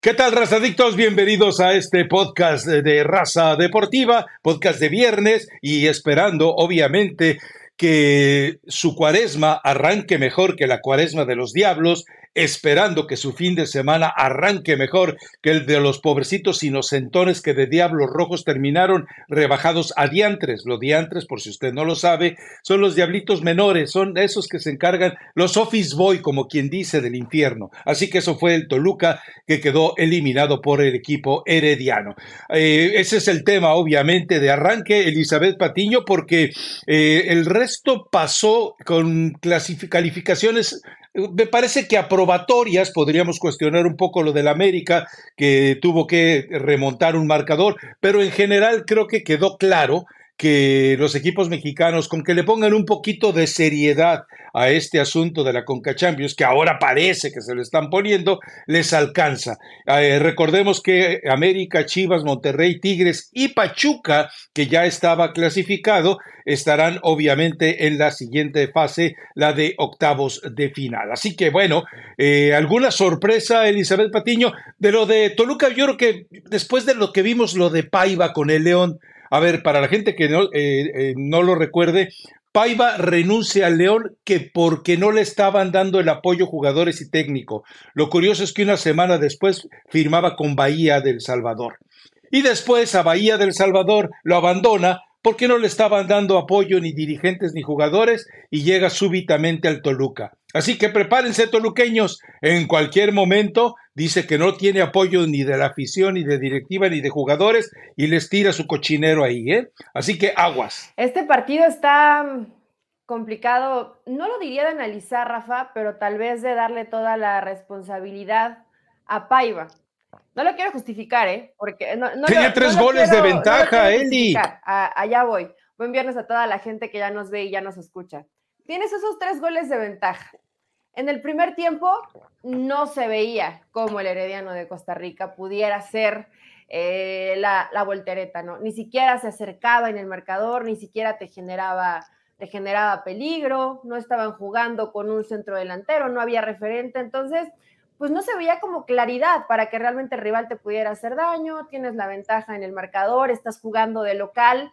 ¿Qué tal, razadictos? Bienvenidos a este podcast de Raza Deportiva, podcast de viernes y esperando, obviamente, que su cuaresma arranque mejor que la cuaresma de los diablos esperando que su fin de semana arranque mejor que el de los pobrecitos inocentones que de diablos rojos terminaron rebajados a diantres. Los diantres, por si usted no lo sabe, son los diablitos menores, son esos que se encargan, los office boy, como quien dice, del infierno. Así que eso fue el Toluca que quedó eliminado por el equipo herediano. Eh, ese es el tema, obviamente, de arranque, Elizabeth Patiño, porque eh, el resto pasó con calificaciones me parece que aprobatorias, podríamos cuestionar un poco lo del América, que tuvo que remontar un marcador, pero en general creo que quedó claro que los equipos mexicanos, con que le pongan un poquito de seriedad a este asunto de la Conca Champions, que ahora parece que se lo están poniendo, les alcanza. Eh, recordemos que América, Chivas, Monterrey, Tigres y Pachuca, que ya estaba clasificado, estarán obviamente en la siguiente fase, la de octavos de final. Así que bueno, eh, alguna sorpresa, Elizabeth Patiño, de lo de Toluca, yo creo que después de lo que vimos, lo de Paiva con el León, a ver, para la gente que no, eh, eh, no lo recuerde, Paiva renuncia al León que porque no le estaban dando el apoyo jugadores y técnico. Lo curioso es que una semana después firmaba con Bahía del Salvador. Y después a Bahía del Salvador lo abandona porque no le estaban dando apoyo ni dirigentes ni jugadores y llega súbitamente al Toluca. Así que prepárense, toluqueños. En cualquier momento dice que no tiene apoyo ni de la afición, ni de directiva, ni de jugadores y les tira su cochinero ahí, ¿eh? Así que aguas. Este partido está complicado, no lo diría de analizar, Rafa, pero tal vez de darle toda la responsabilidad a Paiva. No lo quiero justificar, ¿eh? Porque no, Tenía tres goles de ventaja, Eli. allá voy. Buen viernes a toda la gente que ya nos ve y ya nos escucha tienes esos tres goles de ventaja. En el primer tiempo no se veía cómo el Herediano de Costa Rica pudiera ser eh, la, voltereta, ¿no? Ni siquiera se acercaba en el marcador, ni siquiera te generaba, te generaba peligro, no estaban jugando con un centro delantero, no había referente, entonces, pues no se veía como claridad para que realmente el rival te pudiera hacer daño, tienes la ventaja en el marcador, estás jugando de local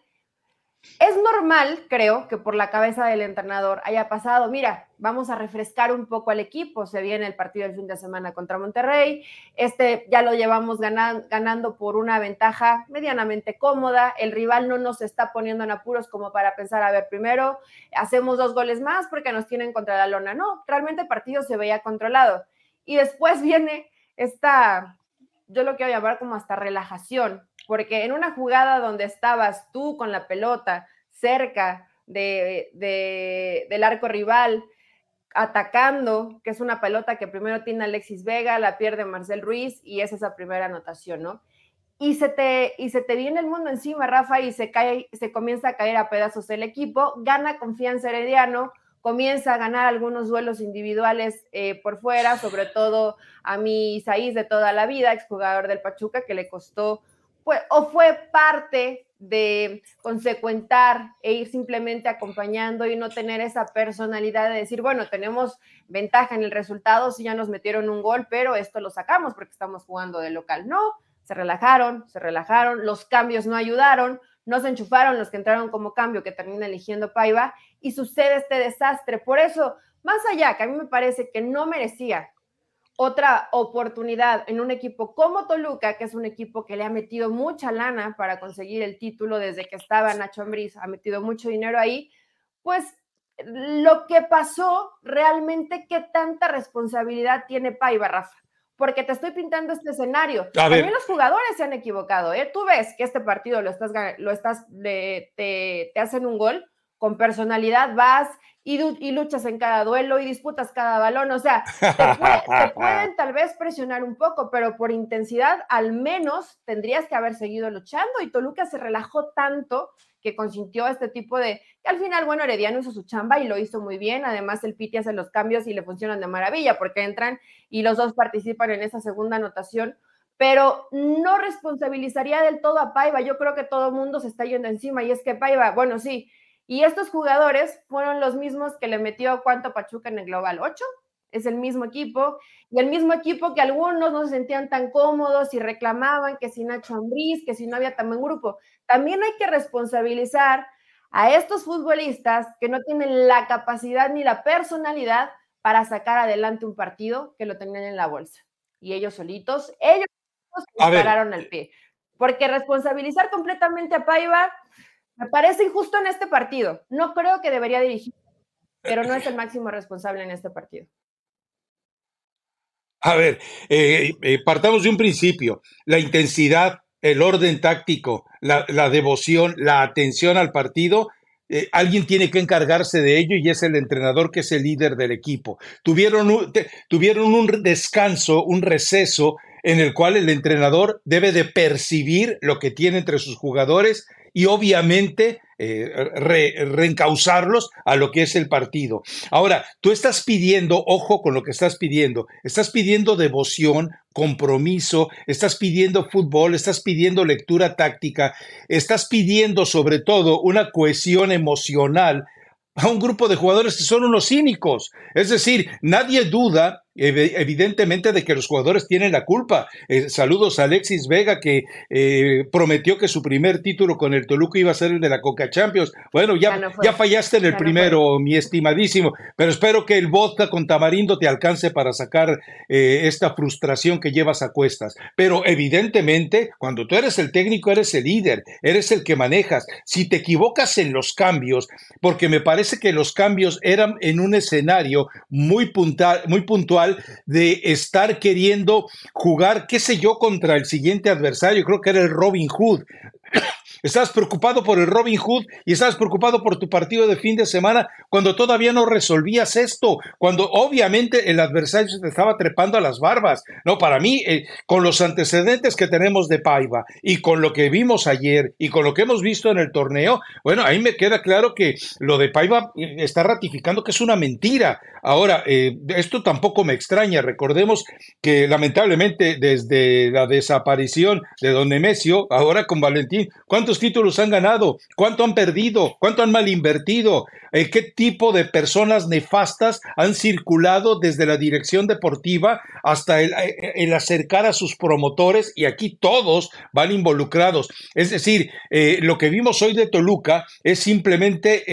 es normal, creo, que por la cabeza del entrenador haya pasado, mira, vamos a refrescar un poco al equipo, se viene el partido del fin de semana contra Monterrey, este ya lo llevamos ganando, por una ventaja medianamente cómoda, el rival no nos está poniendo en apuros como para pensar, a ver, primero hacemos dos goles más porque nos tienen contra la lona, no, realmente el partido se veía controlado. Y después viene esta, yo lo quiero llamar como hasta relajación, porque en una jugada donde estabas tú con la pelota cerca de, del arco rival, atacando, que es una pelota que primero tiene Alexis Vega, la pierde Marcel Ruiz y es esa primera anotación, ¿no? Y se te, y se te viene el mundo encima, Rafa, y se, cae, se comienza a caer a pedazos el equipo, gana confianza Herediano, comienza a ganar algunos duelos individuales eh, por fuera, sobre todo a mi Isaís de toda la vida, exjugador del Pachuca, que le costó o fue parte de consecuentar e ir simplemente acompañando y no tener esa personalidad de decir, bueno, tenemos ventaja en el resultado si ya nos metieron un gol, pero esto lo sacamos porque estamos jugando de local. No, se relajaron, se relajaron, los cambios no ayudaron, no se enchufaron los que entraron como cambio que termina eligiendo Paiva y sucede este desastre. Por eso, más allá que a mí me parece que no merecía otra oportunidad en un equipo como Toluca, que es un equipo que le ha metido mucha lana para conseguir el título desde que estaba Nacho Ambriz, ha metido mucho dinero ahí, pues lo que pasó realmente, ¿qué tanta responsabilidad tiene Paiva, Rafa? Porque te estoy pintando este escenario. También los jugadores se han equivocado, ¿eh? Tú ves que este partido lo estás, lo estás, te, te hacen un gol, con personalidad vas y, luchas en cada duelo y disputas cada balón. O sea, te, pueden tal vez presionar un poco, pero por intensidad al menos tendrías que haber seguido luchando. Y Toluca se relajó tanto que consintió este tipo de, que al final, bueno, Herediano hizo su chamba y lo hizo muy bien. Además, el Piti hace los cambios y le funcionan de maravilla porque entran y los dos participan en esa segunda anotación. Pero no responsabilizaría del todo a Paiva. Yo creo que todo el mundo se está yendo encima y es que Paiva, bueno, sí, y estos jugadores fueron los mismos que le metió cuánto Pachuca en el Global 8. es el mismo equipo y el mismo equipo que algunos no se sentían tan cómodos y reclamaban que si Nacho Ambriz, que si no había tan buen grupo. También hay que responsabilizar a estos futbolistas que no tienen la capacidad ni la personalidad para sacar adelante un partido que lo tenían en la bolsa. Y ellos solitos, ellos se dispararon al pie. Porque responsabilizar completamente a Paiva me parece injusto en este partido. No creo que debería dirigir, pero no es el máximo responsable en este partido. A ver, eh, eh, partamos de un principio. La intensidad, el orden táctico, la, devoción, la atención al partido, eh, alguien tiene que encargarse de ello y es el entrenador que es el líder del equipo. Tuvieron tuvieron un descanso, un receso en el cual el entrenador debe de percibir lo que tiene entre sus jugadores y obviamente eh, reencauzarlos a lo que es el partido. Ahora, tú estás pidiendo, ojo con lo que estás pidiendo, estás pidiendo devoción, compromiso, estás pidiendo fútbol, estás pidiendo lectura táctica, estás pidiendo sobre todo una cohesión emocional a un grupo de jugadores que son unos cínicos. Es decir, nadie duda evidentemente de que los jugadores tienen la culpa. Eh, saludos a Alexis Vega que eh, prometió que su primer título con el Toluca iba a ser el de la Coca Champions. Bueno, ya, ya, fallaste en el primero, mi estimadísimo, pero espero que el vodka con tamarindo te alcance para sacar eh, esta frustración que llevas a cuestas. Pero evidentemente, cuando tú eres el técnico, eres el líder, eres el que manejas. Si te equivocas en los cambios, porque me parece que los cambios eran en un escenario muy, puntual, muy puntual, de estar queriendo jugar, qué sé yo, contra el siguiente adversario, creo que era el Robin Hood. Estabas preocupado por el Robin Hood y estabas preocupado por tu partido de fin de semana cuando todavía no resolvías esto, cuando obviamente el adversario se te estaba trepando a las barbas. No, para mí, eh, con los antecedentes que tenemos de Paiva y con lo que vimos ayer y con lo que hemos visto en el torneo, bueno, ahí me queda claro que lo de Paiva eh, está ratificando que es una mentira. Ahora, eh, esto tampoco me extraña. Recordemos que lamentablemente desde la desaparición de Don Nemesio, ahora con Valentín, ¿cuántos títulos han ganado? ¿Cuánto han perdido? ¿Cuánto han mal invertido? Eh, ¿Qué tipo de personas nefastas han circulado desde la dirección deportiva hasta el, eh, el acercar a sus promotores? Y aquí todos van involucrados. Es decir, eh, lo que vimos hoy de Toluca es simplemente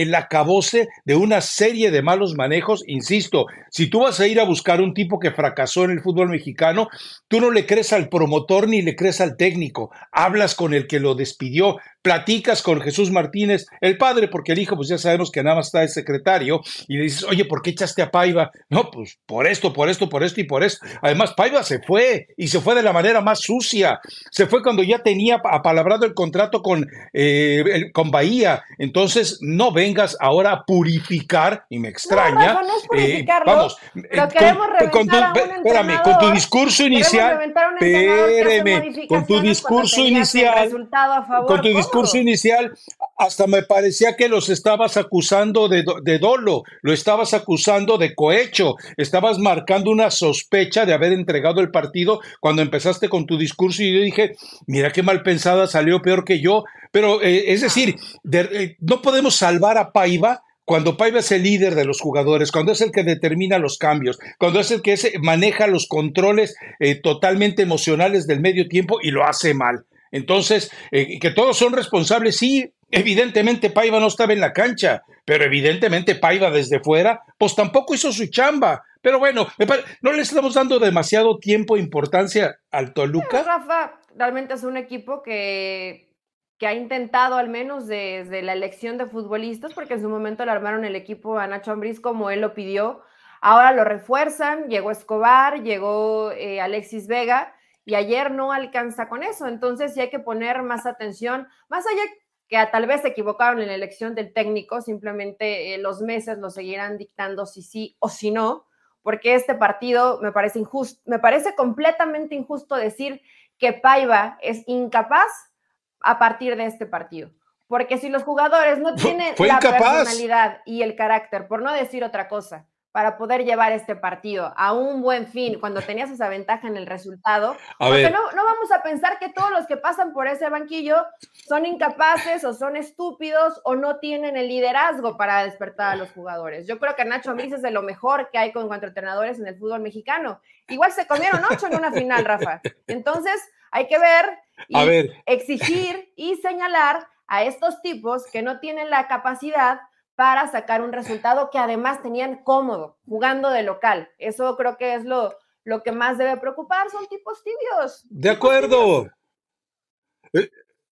el acabose de una serie de malos manejos. Insisto, si tú vas a ir a buscar un tipo que fracasó en el fútbol mexicano, tú no le crees al promotor ni le crees al técnico. Hablas con el que lo despidió pidió, platicas con Jesús Martínez, el padre, porque el hijo, pues ya sabemos que nada más está el secretario, y le dices, oye, ¿por qué echaste a Paiva? No, pues por esto, por esto, por esto y por esto. Además, Paiva se fue, y se fue de la manera más sucia. Se fue cuando ya tenía apalabrado el contrato con, eh, con Bahía. Entonces, no vengas ahora a purificar, y me extraña. No, no, es eh, vamos, pero queremos con, tu, espérame, con tu discurso inicial, espérame, con tu discurso inicial, con tu discurso inicial, hasta me parecía que los estabas acusando de, de, dolo, lo estabas acusando de cohecho, estabas marcando una sospecha de haber entregado el partido cuando empezaste con tu discurso y yo dije, mira qué mal pensada salió peor que yo, pero eh, es decir, eh, no podemos salvar a Paiva cuando Paiva es el líder de los jugadores, cuando es el que determina los cambios, cuando es el que maneja los controles eh, totalmente emocionales del medio tiempo y lo hace mal. Entonces, que todos son responsables, sí, evidentemente Paiva no estaba en la cancha, pero evidentemente Paiva desde fuera, pues tampoco hizo su chamba. Pero bueno, no le estamos dando demasiado tiempo e importancia al Toluca. Rafa, realmente es un equipo que, que ha intentado al menos desde la elección de futbolistas, porque en su momento le armaron el equipo a Nacho Ambriz como él lo pidió. Ahora lo refuerzan, llegó Escobar, llegó eh, Alexis Vega, y ayer no alcanza con eso. Entonces sí hay que poner más atención, más allá que tal vez se equivocaron en la elección del técnico, simplemente eh, los meses lo seguirán dictando si sí o si no, porque este partido me parece injusto, me parece completamente injusto decir que Paiva es incapaz a partir de este partido. Porque si los jugadores no tienen la personalidad y el carácter, por no decir otra cosa, para poder llevar este partido a un buen fin cuando tenías esa ventaja en el resultado. A porque ver. no, no vamos a pensar que todos los que pasan por ese banquillo son incapaces o son estúpidos o no tienen el liderazgo para despertar a los jugadores. Yo creo que Nacho Ambriz es de lo mejor que hay con cuanto a entrenadores en el fútbol mexicano. Igual se comieron ocho en una final, Rafa. Entonces hay que ver y A ver. exigir y señalar a estos tipos que no tienen la capacidad para sacar un resultado que además tenían cómodo, jugando de local. Eso creo que es lo, lo que más debe preocupar, son tipos tibios. De acuerdo. Eh,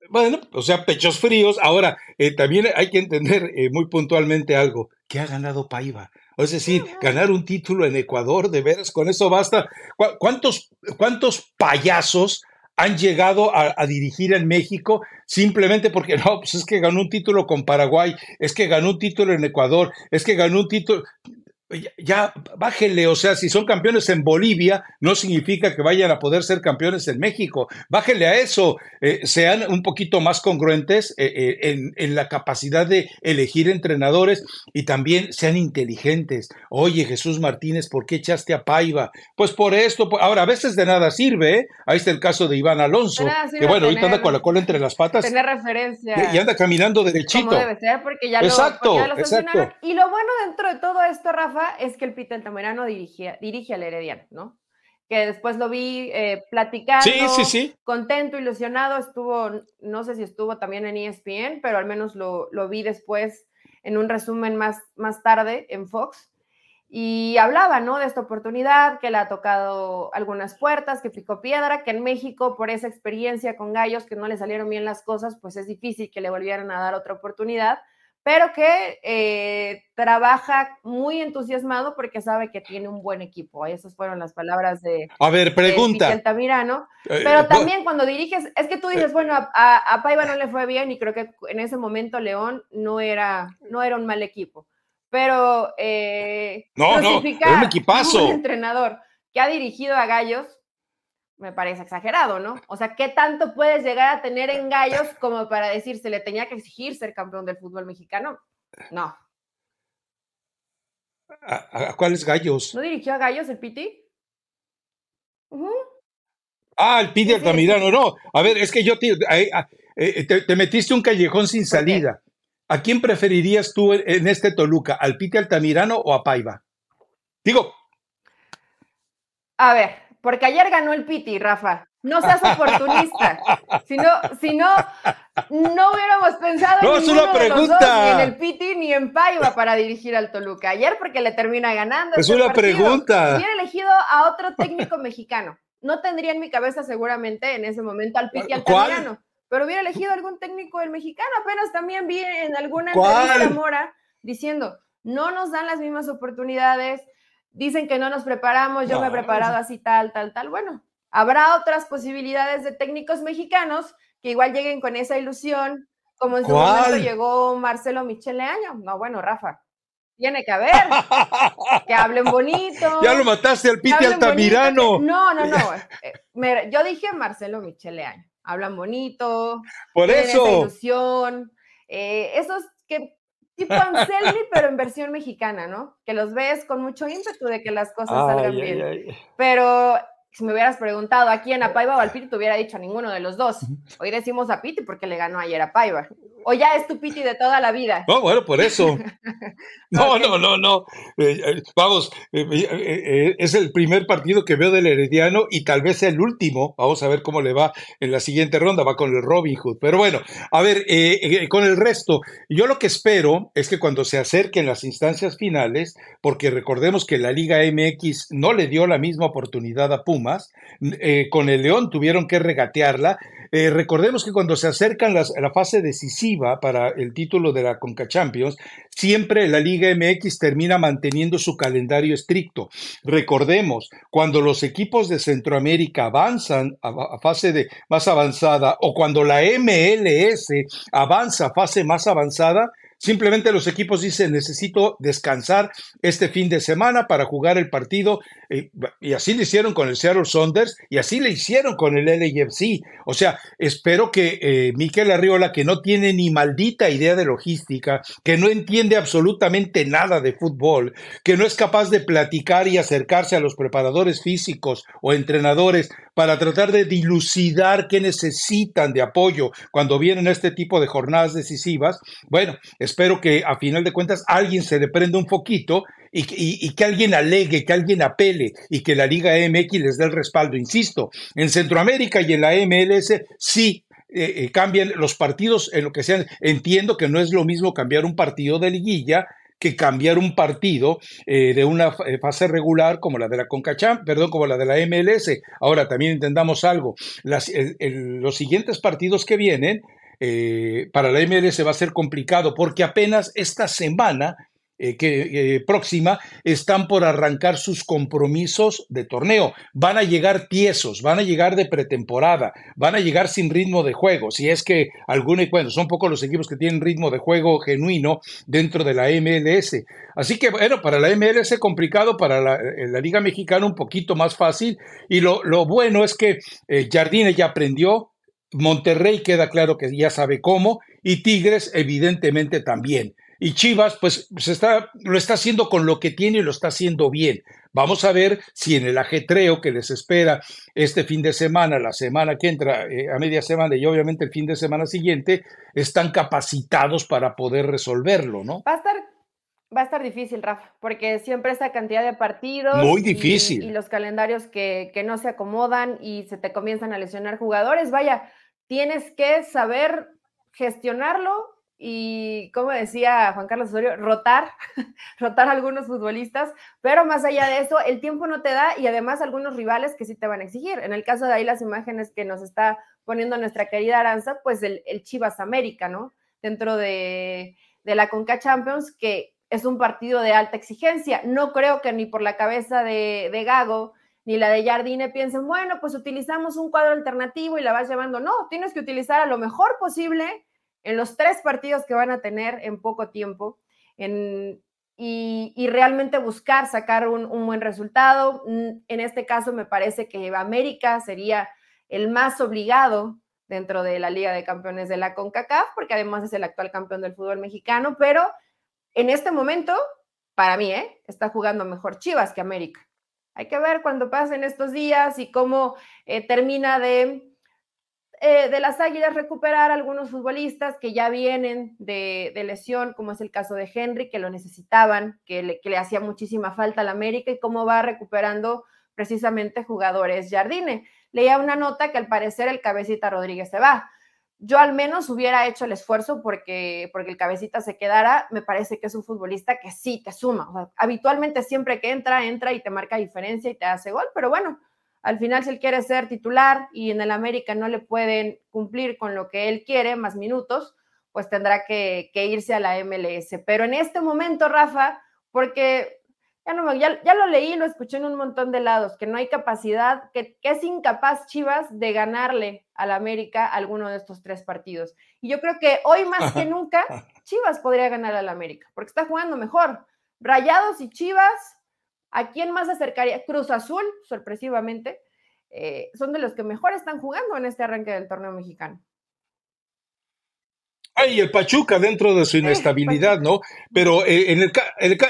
Bueno, o sea, pechos fríos. Ahora, eh, también hay que entender eh, muy puntualmente algo. ¿Qué ha ganado Paiva? Es decir, ganar un título en Ecuador, de veras, con eso basta. ¿Cu- ¿Cuántos, cuántos payasos han llegado a, a dirigir en México simplemente porque no, pues es que ganó un título con Paraguay, es que ganó un título en Ecuador, es que ganó un título. Ya, ya, bájenle, o sea, si son campeones en Bolivia, no significa que vayan a poder ser campeones en México. Bájenle a eso, eh, sean un poquito más congruentes eh, eh, en, en la capacidad de elegir entrenadores y también sean inteligentes. Oye, Jesús Martínez, ¿por qué echaste a Paiva? Pues por esto, por- ahora a veces de nada sirve, ¿eh? Ahí está el caso de Iván Alonso, que bueno, ahorita anda con la cola entre las patas Tener referencia. y anda caminando derechito. Como debe ser, porque ya lo, Exacto, porque ya lo exacto. Y lo bueno dentro de todo esto, Rafa, es que el Pita Altamirano dirige, dirige al Herediano, ¿no? Que después lo vi eh, platicando, Sí, sí, sí. contento, ilusionado, estuvo, no sé si estuvo también en ESPN, pero al menos lo, lo vi después en un resumen más, más tarde en Fox. Y hablaba, ¿no? De esta oportunidad, que le ha tocado algunas puertas, que picó piedra, que en México, por esa experiencia con gallos, que no le salieron bien las cosas, pues es difícil que le volvieran a dar otra oportunidad, pero que eh, trabaja muy entusiasmado porque sabe que tiene un buen equipo. Esas fueron las palabras de, A ver, pregunta. Altamirano. Eh, Pero eh, también cuando diriges, es que tú dices, bueno, a, a- a Paiva no le fue bien y creo que en ese momento León no era, no era un mal equipo. Pero eh, No, no, era un equipazo. un entrenador que ha dirigido a Gallos me parece exagerado, ¿no? O sea, ¿qué tanto puedes llegar a tener en Gallos como para decir se le tenía que exigir ser campeón del fútbol mexicano? No. ¿A, a- cuáles gallos? ¿No dirigió a Gallos el Piti? Ah, el sí. Altamirano, no. A ver, es que yo te, eh, eh, te, te metiste un callejón sin salida. ¿A quién preferirías tú en este Toluca? ¿Al Piti Altamirano o a Paiva? Digo, A ver, porque ayer ganó el Piti, Rafa. No seas oportunista. Si no, si no, no hubiéramos pensado No, en es una los dos, pregunta. ni en el Piti ni en Paiva para dirigir al Toluca. Ayer porque le termina ganando. es este una partido. pregunta. Hubiera elegido a otro técnico mexicano. No tendría en mi cabeza seguramente en ese momento al Piti ¿Cuál? Altamirano, pero hubiera elegido algún técnico del mexicano. Apenas también vi en alguna ¿Cuál? entrevista Mora diciendo, no nos dan las mismas oportunidades, dicen que no nos preparamos, yo me he preparado así tal, tal, tal. Bueno, habrá otras posibilidades de técnicos mexicanos que igual lleguen con esa ilusión, como en su ¿Cuál? momento llegó Marcelo Michele Año. No, bueno, Rafa, tiene que haber, que hablen bonito. ya lo mataste al Piti bonito, Altamirano. No, no, no. eh, me- yo dije Marcelo Michele Año. Hablan bonito, Por tienen esa eso. ilusión. eh, esos que tipo Anselmi, pero en versión mexicana, ¿no? Que los ves con mucho ímpetu de que las cosas salgan ay, bien. ay. Pero si me hubieras preguntado a quién, a Paiva o al Piti, te hubiera dicho a ninguno de los dos. Hoy decimos a Piti porque le ganó ayer a Paiva. O ya es tu Piti de toda la vida. No, bueno, por eso. No, no, no, no. Eh, eh, vamos, eh, eh, eh, es el primer partido que veo del Herediano y tal vez el último. Vamos a ver cómo le va en la siguiente ronda. Va con el Robin Hood. Pero bueno, a ver, eh, eh, con el resto, yo lo que espero es que cuando se acerquen las instancias finales, porque recordemos que la Liga MX no le dio la misma oportunidad a Eh, con el León tuvieron que regatearla. Eh, recordemos que cuando se acercan las- la fase decisiva para el título de la Conca Champions, siempre la Liga MX termina manteniendo su calendario estricto. Recordemos, cuando los equipos de Centroamérica avanzan a, a fase de, más avanzada o cuando la MLS avanza a fase más avanzada, Simplemente los equipos dicen, necesito descansar este fin de semana para jugar el partido. Y así lo hicieron con el Seattle Saunders y así le hicieron con el LAFC. O sea, espero que eh, Miquel Arriola, que no tiene ni maldita idea de logística, que no entiende absolutamente nada de fútbol, que no es capaz de platicar y acercarse a los preparadores físicos o entrenadores para tratar de dilucidar qué necesitan de apoyo cuando vienen este tipo de jornadas decisivas. Bueno, espero que a final de cuentas alguien se le prenda un foquito y, que alguien alegue, que alguien apele y que la Liga MX les dé el respaldo. Insisto, en Centroamérica y en la MLS sí eh, eh, cambian los partidos en lo que sean. Entiendo que no es lo mismo cambiar un partido de liguilla que cambiar un partido eh, de una fase regular como la de la CONCACHAMP, perdón, como la de la MLS. Ahora también entendamos algo, los siguientes partidos que vienen para la MLS va a ser complicado porque apenas esta semana eh, que, eh, próxima están por arrancar sus compromisos de torneo. Van a llegar tiesos, van a llegar de pretemporada, van a llegar sin ritmo de juego. Si es que algunos, bueno, son pocos los equipos que tienen ritmo de juego genuino dentro de la MLS. Así que, bueno, para la MLS complicado, para la, eh, Liga Mexicana un poquito más fácil. Y lo, bueno es que Jardine ya aprendió, Monterrey queda claro que ya sabe cómo, y Tigres evidentemente también. Y Chivas, pues, se está, lo está haciendo con lo que tiene y lo está haciendo bien. Vamos a ver si en el ajetreo que les espera este fin de semana, la semana que entra, eh, a media semana y obviamente el fin de semana siguiente, están capacitados para poder resolverlo, ¿no? Va a estar, va a estar difícil, Rafa, porque siempre esa cantidad de partidos. Muy difícil. Y, los calendarios que, que no se acomodan y se te comienzan a lesionar jugadores. Vaya, tienes que saber gestionarlo y, como decía Juan Carlos Osorio, rotar, rotar a algunos futbolistas, pero más allá de eso, el tiempo no te da y además algunos rivales que sí te van a exigir. En el caso de ahí las imágenes que nos está poniendo nuestra querida Aranza, pues el, Chivas América, ¿no? Dentro de, la Conca Champions, que es un partido de alta exigencia. No creo que ni por la cabeza de, de Gago ni la de Jardine piensen, bueno, pues utilizamos un cuadro alternativo y la vas llevando. No, tienes que utilizar a lo mejor posible en los tres partidos que van a tener en poco tiempo y, realmente buscar sacar un, buen resultado. Mm, en este caso me parece que América sería el más obligado dentro de la Liga de Campeones de la CONCACAF, porque además es el actual campeón del fútbol mexicano, pero en este momento, para mí, ¿eh? está jugando mejor Chivas que América. Hay que ver cuando pasen estos días y cómo eh, termina de eh, de las Águilas recuperar algunos futbolistas que ya vienen de, lesión, como es el caso de Henry, que lo necesitaban, que le, que le hacía muchísima falta al América y cómo va recuperando precisamente jugadores Jardine. Leía una nota que al parecer el cabecita Rodríguez se va. Yo al menos hubiera hecho el esfuerzo porque, porque el cabecita se quedara. Me parece que es un futbolista que sí te suma. habitualmente siempre que entra, entra y te marca diferencia y te hace gol, pero bueno, al final, si él quiere ser titular y en el América no le pueden cumplir con lo que él quiere, más minutos, pues tendrá que, irse a la MLS. Pero en este momento, Rafa, porque ya, no, ya, ya, lo leí, lo escuché en un montón de lados, que no hay capacidad, que, que es incapaz Chivas de ganarle al América alguno de estos tres partidos. Y yo creo que hoy más que nunca Chivas podría ganar al América, porque está jugando mejor. Rayados y Chivas ¿A quién más acercaría? Cruz Azul, sorpresivamente, eh, son de los que mejor están jugando en este arranque del torneo mexicano. Ay, el Pachuca dentro de su inestabilidad, ¿no? Pero eh, en, el,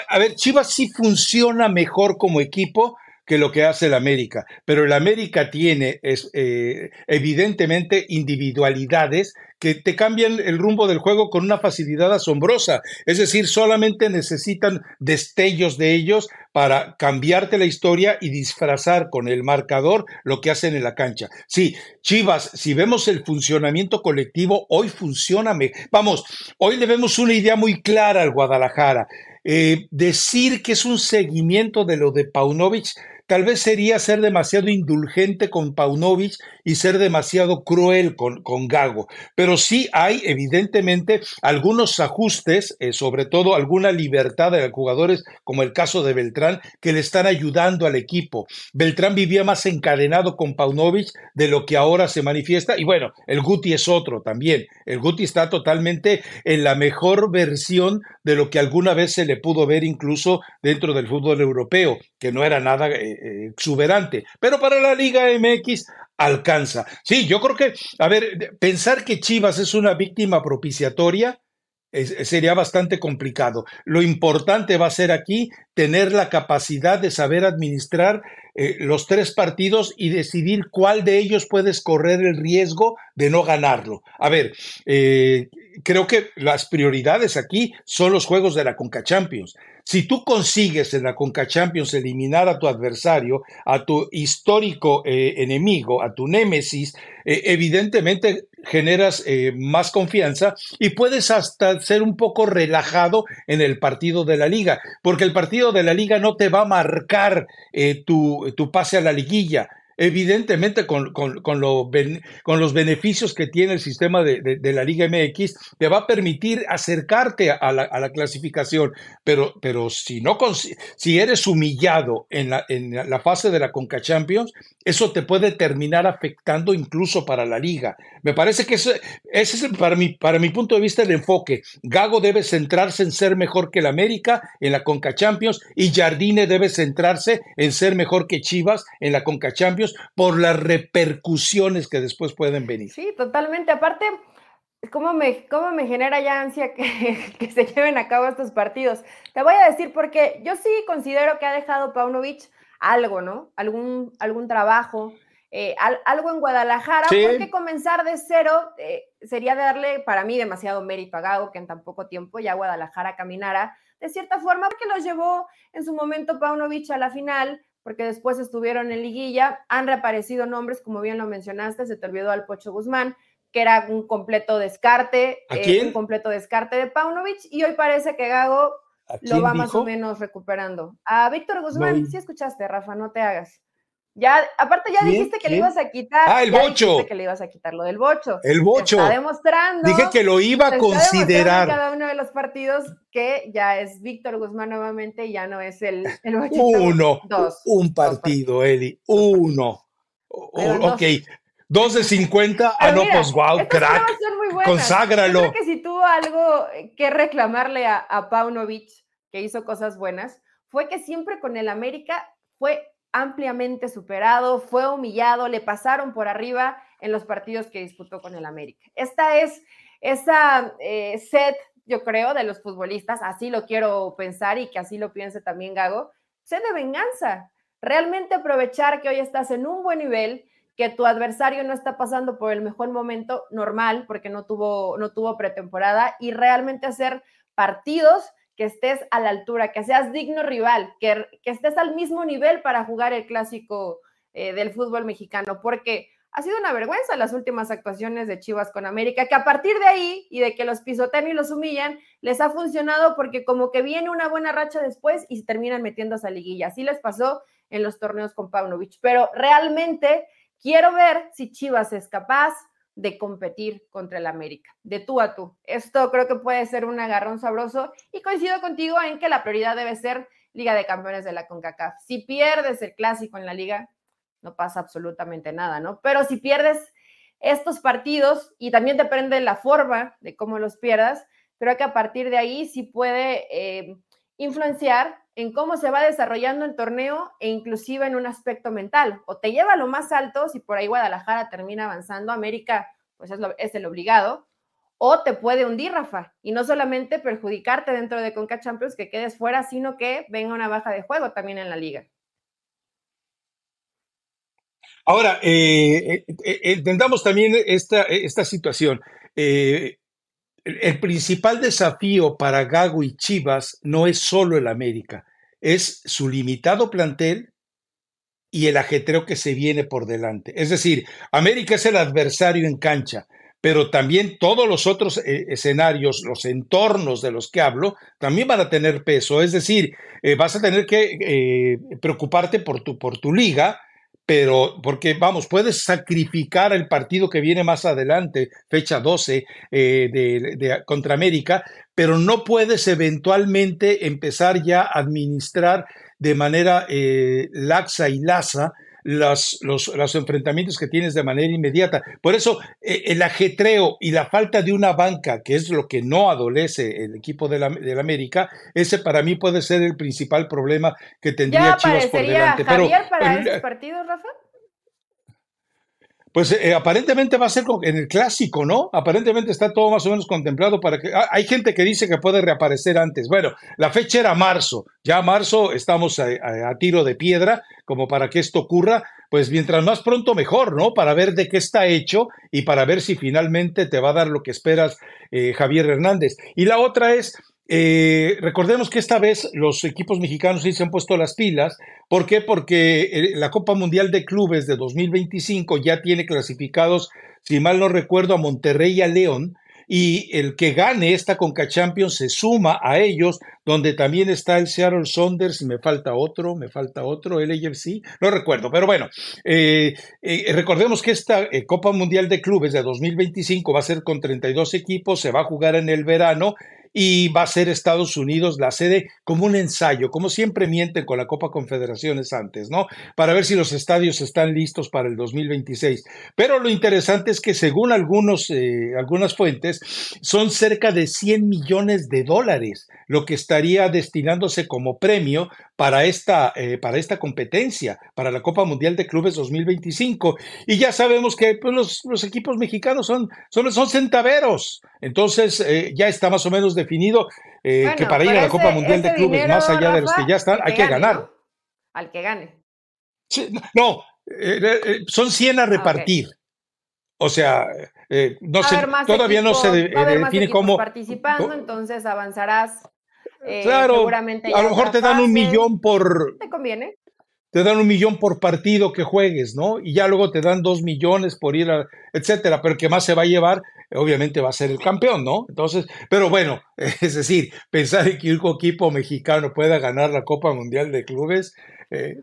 a ver, Chivas sí funciona mejor como equipo que lo que hace el América, pero el América tiene es, eh, evidentemente individualidades que te cambian el rumbo del juego con una facilidad asombrosa. Es decir, solamente necesitan destellos de ellos para cambiarte la historia y disfrazar con el marcador lo que hacen en la cancha. Sí, Chivas, si vemos el funcionamiento colectivo, hoy funciona. Vamos, hoy le vemos una idea muy clara al Guadalajara. Eh, decir que es un seguimiento de lo de Paunovic tal vez sería ser demasiado indulgente con Paunovic y ser demasiado cruel con, con Gago. Pero sí hay evidentemente algunos ajustes, eh, sobre todo alguna libertad de jugadores, como el caso de Beltrán, que le están ayudando al equipo. Beltrán vivía más encadenado con Paunovic de lo que ahora se manifiesta. Y bueno, el Guti es otro también. El Guti está totalmente en la mejor versión de lo que alguna vez se le pudo ver incluso dentro del fútbol europeo, que no era nada eh, eh, exuberante. Pero para la Liga MX alcanza. Sí, yo creo que, a ver, pensar que Chivas es una víctima propiciatoria, sería bastante complicado. Lo importante va a ser aquí tener la capacidad de saber administrar eh, los tres partidos y decidir cuál de ellos puedes correr el riesgo de no ganarlo. A ver, eh, creo que las prioridades aquí son los juegos de la Conca Champions. Si tú consigues en la Conca Champions eliminar a tu adversario, a tu histórico eh, enemigo, a tu némesis, eh, evidentemente generas eh, más confianza y puedes hasta ser un poco relajado en el partido de la liga, porque el partido de la liga no te va a marcar tu, tu pase a la liguilla evidentemente con, con, con, los beneficios que tiene el sistema de, la Liga MX, te va a permitir acercarte a la, clasificación, pero, pero si, no, si eres humillado en la, en la fase de la Conca Champions, eso te puede terminar afectando incluso para la liga. Me parece que ese, es para, mi, para mi punto de vista el enfoque. Gago debe centrarse en ser mejor que el América en la Conca Champions y Jardine debe centrarse en ser mejor que Chivas en la Conca Champions por las repercusiones que después pueden venir. Sí, totalmente. Aparte, ¿cómo me, cómo me genera ya ansia que, se lleven a cabo estos partidos? Te voy a decir porque yo sí considero que ha dejado Paunovic algo, ¿no? Algún, algún trabajo. Eh, algo en Guadalajara, porque comenzar de cero eh, sería darle para mí demasiado mérito a Gago, que en tan poco tiempo ya Guadalajara caminara de cierta forma, porque los llevó en su momento Paunovic a la final, porque después estuvieron en liguilla, han reaparecido nombres, como bien lo mencionaste, se te olvidó al Pocho Guzmán, que era un completo descarte, eh, un completo descarte de Paunovic, y hoy parece que Gago lo va más o menos recuperando. A Víctor Guzmán, si escuchaste, Rafa, no te hagas. Ya, aparte ya dijiste que le ibas a quitar. Ah, el bocho. que le ibas a quitar lo del bocho. El bocho. Está demostrando. Dije que lo iba a considerar. En cada uno de los partidos que ya es Víctor Guzmán nuevamente y ya no es el, el bocho. Uno. Dos. Un partido, Eli. Uno. ok. Dos de 50. Ah, no, pues wow, crack. Conságralo. Yo creo que si tuvo algo que reclamarle a, a Paunovic, que hizo cosas buenas, fue que siempre con el América fue ampliamente superado, fue humillado, le pasaron por arriba en los partidos que disputó con el América. Esta es esa eh, set, yo creo, de los futbolistas, así lo quiero pensar y que así lo piense también Gago, sed de venganza. Realmente aprovechar que hoy estás en un buen nivel, que tu adversario no está pasando por el mejor momento normal porque no tuvo, no tuvo pretemporada y realmente hacer partidos que estés a la altura, que seas digno rival, que, estés al mismo nivel para jugar el clásico eh, del fútbol mexicano, porque ha sido una vergüenza las últimas actuaciones de Chivas con América, que a partir de ahí y de que los pisotean y los humillan, les ha funcionado porque como que viene una buena racha después y se terminan metiendo a esa liguilla. Así les pasó en los torneos con Paunovic. Pero realmente quiero ver si Chivas es capaz de competir contra el América, de tú a tú. Esto creo que puede ser un agarrón sabroso y coincido contigo en que la prioridad debe ser Liga de Campeones de la CONCACAF. Si pierdes el clásico en la liga, no pasa absolutamente nada, ¿no? Pero si pierdes estos partidos y también depende de la forma de cómo los pierdas, creo que a partir de ahí sí puede eh, influenciar en cómo se va desarrollando el torneo e inclusive en un aspecto mental. O te lleva a lo más alto, si por ahí Guadalajara termina avanzando, América pues es, el obligado, o te puede hundir, Rafa, y no solamente perjudicarte dentro de Conca Champions que quedes fuera, sino que venga una baja de juego también en la liga. Ahora, eh, eh, entendamos también esta, situación. Eh, el principal desafío para Gago y Chivas no es solo el América, es su limitado plantel y el ajetreo que se viene por delante. Es decir, América es el adversario en cancha, pero también todos los otros eh, escenarios, los entornos de los que hablo, también van a tener peso. Es decir, eh, vas a tener que eh, preocuparte por tu, por tu liga, pero porque vamos, puedes sacrificar el partido que viene más adelante, fecha 12 eh, de, contra América, pero no puedes eventualmente empezar ya a administrar de manera eh, laxa y laza los, los, enfrentamientos que tienes de manera inmediata. Por eso eh, el ajetreo y la falta de una banca, que es lo que no adolece el equipo de la, América, ese para mí puede ser el principal problema que tendría Chivas por delante. Javier para estos partidos, Rafa? Pues eh, aparentemente va a ser en el clásico, ¿no? Aparentemente está todo más o menos contemplado para que... Ah, hay gente que dice que puede reaparecer antes. Bueno, la fecha era marzo. Ya marzo estamos a, a, tiro de piedra como para que esto ocurra. Pues mientras más pronto mejor, ¿no? Para ver de qué está hecho y para ver si finalmente te va a dar lo que esperas eh, Javier Hernández. Y la otra es, eh, recordemos que esta vez los equipos mexicanos sí se han puesto las pilas. ¿Por qué? Porque eh, la Copa Mundial de Clubes de 2025 ya tiene clasificados, si mal no recuerdo, a Monterrey y a León. Y el que gane esta Conca Champions se suma a ellos, donde también está el Seattle Saunders, y me falta otro, me falta otro, el AFC, no recuerdo, pero bueno, eh, recordemos que esta Copa Mundial de Clubes de 2025 va a ser con 32 equipos, se va a jugar en el verano y va a ser Estados Unidos la sede como un ensayo, como siempre mienten con la Copa Confederaciones antes, ¿no? Para ver si los estadios están listos para el 2026. Pero lo interesante es que según algunos, eh, algunas fuentes, son cerca de 100 millones de dólares lo que estaría destinándose como premio para esta, eh, para esta competencia, para la Copa Mundial de Clubes 2025. Y ya sabemos que pues, los, equipos mexicanos son, son, son centaveros. Entonces eh, ya está más o menos definido eh, que para ir a la Copa Mundial de Clubes, más allá de los que ya están, hay que ganar. Al que gane. no, son 100 a ah, repartir. O sea, no sé, todavía no se define cómo. participando, entonces avanzarás eh, claro, a lo mejor te dan un millón por... ¿Te conviene? Te dan un millón por partido que juegues, ¿no? Y ya luego te dan dos millones por ir a, etcétera, pero el que más se va a llevar, obviamente va a ser el campeón, ¿no? Entonces, pero bueno, es decir, pensar en que un equipo mexicano pueda ganar la Copa Mundial de Clubes, eh,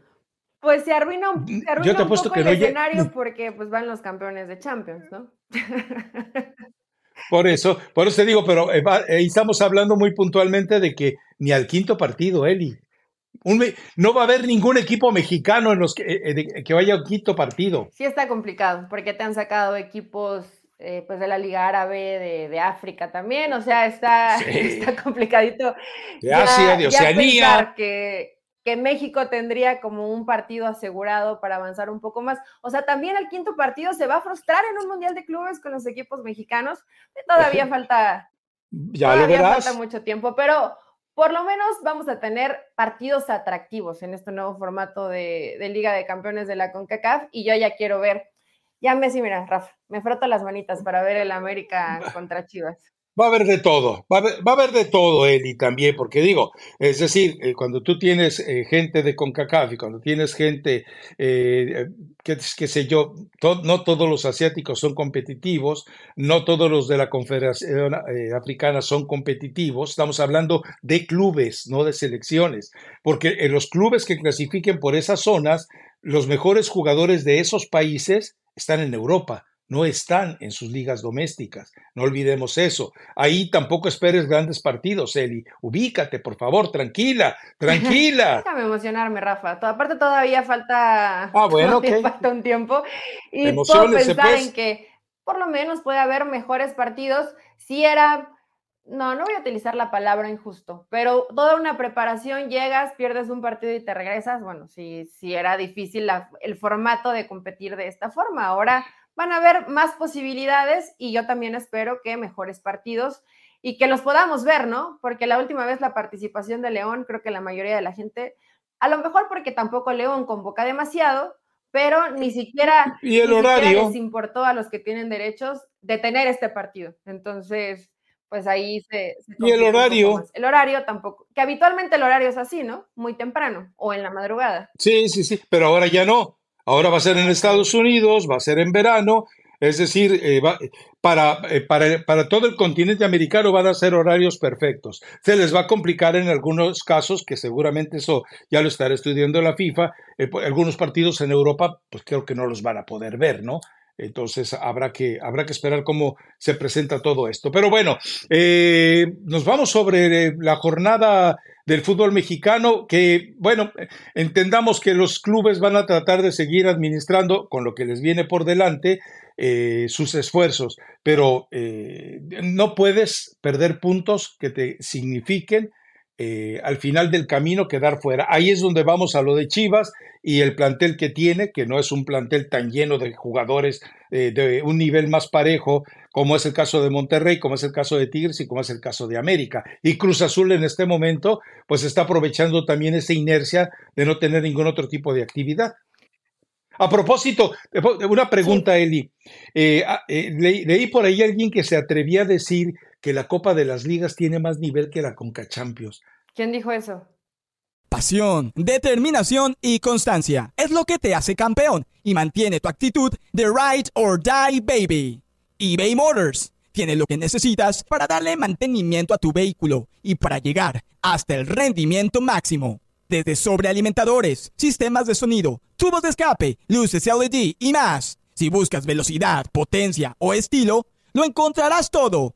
pues se arruina, se arruina Yo te un poco que el escenario porque pues van los campeones de Champions, ¿no? Por eso, por eso te digo, pero eh, eh, estamos hablando muy puntualmente de que ni al quinto partido, Eli. no va a haber ningún equipo mexicano en los que, eh, que vaya al quinto partido. Sí está complicado, porque te han sacado equipos pues de la Liga Árabe, de, África también, o sea, está, está complicadito. De Asia, de Oceanía. que, que México tendría como un partido asegurado para avanzar un poco más. O sea, también el quinto partido se va a frustrar en un Mundial de Clubes con los equipos mexicanos. Todavía falta, ya todavía falta mucho tiempo, pero por lo menos vamos a tener partidos atractivos en este nuevo formato de, de Liga de Campeones de la CONCACAF y yo ya quiero ver, ya me sí, mira, Rafa, me froto las manitas para ver el América contra Chivas. Va a haber de todo, va a haber, de todo, Eli, también, porque digo, es decir, eh, cuando tú tienes eh, gente de CONCACAF y cuando tienes gente, eh, qué sé yo, no todos los asiáticos son competitivos, no todos los de la Confederación Africana son competitivos, estamos hablando de clubes, no de selecciones, porque en los clubes que clasifiquen por esas zonas, los mejores jugadores de esos países están en Europa no están en sus ligas domésticas. No olvidemos eso. Ahí tampoco esperes grandes partidos, Eli. Ubícate, por favor, tranquila, tranquila. Déjame emocionarme, Rafa. Aparte todavía falta, ah, bueno, falta un tiempo. Y puedo pensar en que por lo menos puede haber mejores partidos si era... No, no voy a utilizar la palabra injusto, pero toda una preparación, llegas, pierdes un partido y te regresas. Bueno, si, si era difícil el formato de competir de esta forma. Ahora van a haber más posibilidades y yo también espero que mejores partidos y que los podamos ver, ¿no? Porque la última vez la participación de León, creo que la mayoría de la gente, a lo mejor porque tampoco León convoca demasiado, pero ni siquiera, ¿Y el horario? les importó a los que tienen derechos de tener este partido. Entonces, pues ahí se... ¿Y el horario? El horario tampoco, que habitualmente el horario es así, ¿no? Muy temprano o en la madrugada. Sí, sí, sí, pero ahora ya no. Ahora va a ser en Estados Unidos, va a ser en verano. Es decir, eh, para, eh, para, para, todo el continente americano van a ser horarios perfectos. Se les va a complicar en algunos casos, que seguramente eso ya lo estará estudiando la FIFA. Eh, algunos partidos en Europa, pues creo que no los van a poder ver, ¿no? Entonces habrá que, habrá que esperar cómo se presenta todo esto. Pero bueno, nos vamos sobre la jornada del fútbol mexicano, que, bueno, entendamos que los clubes van a tratar de seguir administrando con lo que les viene por delante eh, sus esfuerzos, pero eh, no puedes perder puntos que te signifiquen eh, al final del camino quedar fuera. Ahí es donde vamos a lo de Chivas y el plantel que tiene, que no es un plantel tan lleno de jugadores de un nivel más parejo, como es el caso de Monterrey, como es el caso de Tigres y como es el caso de América. Y Cruz Azul en este momento, pues está aprovechando también esa inercia de no tener ningún otro tipo de actividad. A propósito, una pregunta, Eli. Eh, ah, eh, leí por ahí alguien que se atrevía a decir que la Copa de las Ligas tiene más nivel que la Conca Champions. ¿Quién dijo eso? Pasión, determinación y constancia es lo que te hace campeón y mantiene tu actitud de ride or die baby. eBay Motors tiene lo que necesitas para darle mantenimiento a tu vehículo y para llegar hasta el rendimiento máximo desde sobrealimentadores, sistemas de sonido, tubos de escape, luces LED y más. Si buscas velocidad, potencia o estilo, lo encontrarás todo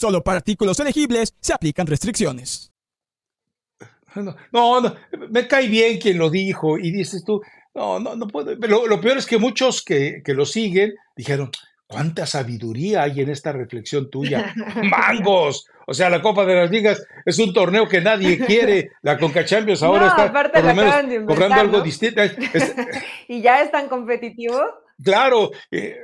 Solo para artículos elegibles se aplican restricciones. No, no, me cae bien quien lo dijo y dices tú, no, no, no puedo. Lo, lo peor es que muchos que, que lo siguen dijeron, ¿Cuánta sabiduría hay en esta reflexión tuya? ¡Mangos! O sea, la Copa de las Ligas es un torneo que nadie quiere. La Conca Champions ahora está por lo menos cobrando algo distinto. ¿Y ya es tan competitivo? Claro. Eh,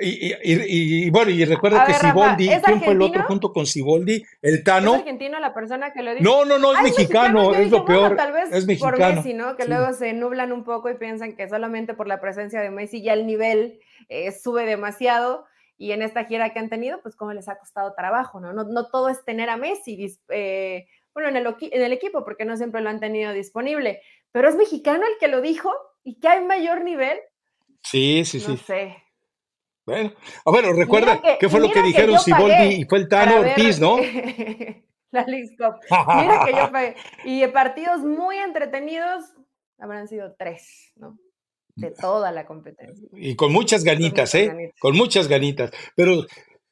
y, bueno, y recuerda que Siboldi, ¿quién fue el otro junto con Siboldi? El Tano. ¿Es argentino la persona que lo dijo? No, no, no, es ah, mexicano, es lo peor. tal vez es mexicano. por Messi, ¿no? Que luego se nublan un poco y piensan que solamente por la presencia de Messi ya el nivel eh, sube demasiado. Y en esta gira que han tenido, pues cómo les ha costado trabajo, ¿no? No, no todo es tener a Messi, eh, bueno, en el, en el equipo, porque no siempre lo han tenido disponible. Pero es mexicano el que lo dijo y que hay mayor nivel. Sí, sí, sí. No sé. Bueno, ah, bueno recuerda qué fue lo que dijeron Siboldi y fue el Tano Ortiz, ¿no? la Mira que yo pagué. Y partidos muy entretenidos habrán sido tres, ¿no? De toda la competencia. Y con muchas ganitas, ¿eh? Con muchas ganitas. Pero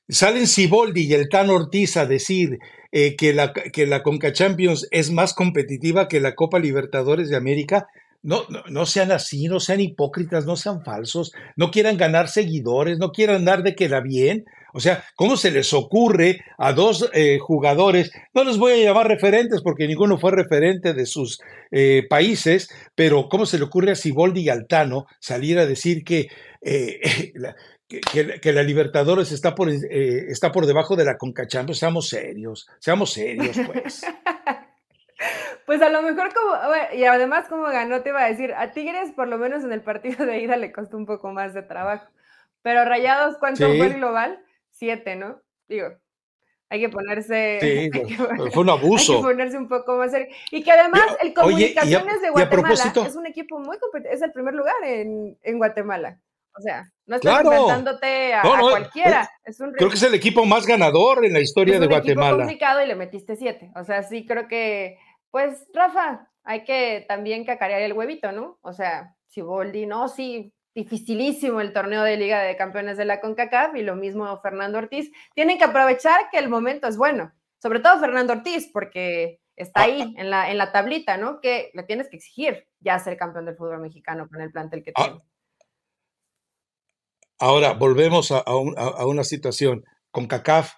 salen Siboldi y el Tano Ortiz a decir eh, que, la, que la Conca Champions es más competitiva que la Copa Libertadores de América. No, no, sean así, no sean hipócritas, no sean falsos, no quieran ganar seguidores, no quieran dar de queda bien. O sea, ¿cómo se les ocurre a dos eh, jugadores? No los voy a llamar referentes porque ninguno fue referente de sus eh, países, pero ¿cómo se le ocurre a Siboldi y Altano salir a decir que, eh, la, que, la Libertadores está por, está por debajo de la Concachando? Seamos serios, seamos serios, pues. Pues a lo mejor como, y además como ganó, te iba a decir, a Tigres por lo menos en el partido de ida le costó un poco más de trabajo. Pero Rayados, ¿cuánto fue el global? Siete, ¿no? Digo, hay que ponerse. Sí, fue un abuso. Hay que ponerse un poco más serio. Y que además, el Comunicaciones de Guatemala es un equipo muy competente, es el primer lugar en, en Guatemala. O sea, no estás enfrentándote a, cualquiera. Es un creo que es el equipo más ganador en la historia de Guatemala. Es complicado y le metiste siete. O sea, sí creo que pues, Rafa, hay que también cacarear el huevito, ¿no? O sea, si Boldi, no, sí, dificilísimo el torneo de Liga de Campeones de la CONCACAF y lo mismo Fernando Ortiz. Tienen que aprovechar que el momento es bueno, sobre todo Fernando Ortiz, porque está ahí en la, en la tablita, ¿no? Que le tienes que exigir ya ser campeón del fútbol mexicano con el plantel que ah. tiene. Ahora, volvemos a, a, una situación. Con CACAF,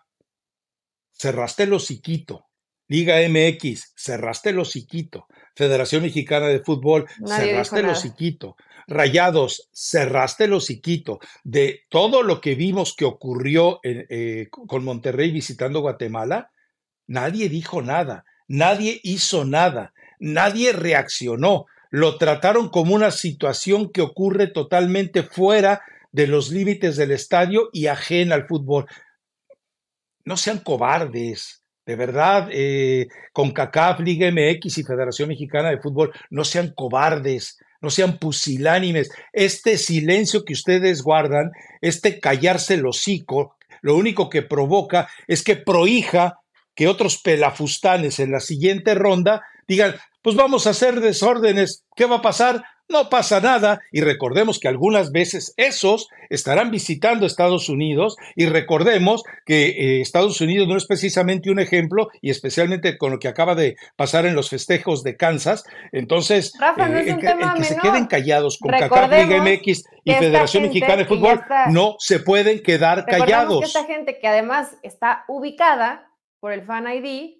cerraste el hociquito Liga MX, cerraste el hociquito. Federación Mexicana de Fútbol, cerraste el hociquito. Rayados, cerraste el hociquito de todo lo que vimos que ocurrió eh, con Monterrey visitando Guatemala. Nadie dijo nada, nadie hizo nada, nadie reaccionó. Lo trataron como una situación que ocurre totalmente fuera de los límites del estadio y ajena al fútbol. No sean cobardes, de verdad, eh, con CACAF, Liga MX y Federación Mexicana de Fútbol, no sean cobardes, no sean pusilánimes. Este silencio que ustedes guardan, este callarse el hocico, lo único que provoca es que prohija que otros pelafustanes en la siguiente ronda digan, pues vamos a hacer desórdenes, ¿qué va a pasar? No pasa nada y recordemos que algunas veces esos estarán visitando Estados Unidos y recordemos que eh, Estados Unidos no es precisamente un ejemplo y especialmente con lo que acaba de pasar en los festejos de Kansas. Entonces, eh, que, se queden callados con CACAF, Liga MX y Federación Mexicana de Fútbol no se pueden quedar callados. Que esta gente que además está ubicada por el Fan ID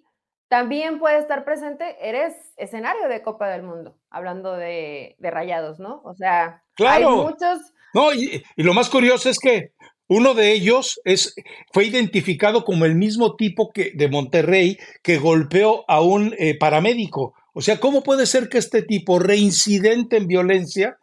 también puede estar presente, eres escenario de Copa del Mundo, hablando de, rayados, ¿no? O sea, hay muchos. No, y, lo más curioso es que uno de ellos es, fue identificado como el mismo tipo que, de Monterrey que golpeó a un eh, paramédico. O sea, ¿cómo puede ser que este tipo, reincidente en violencia,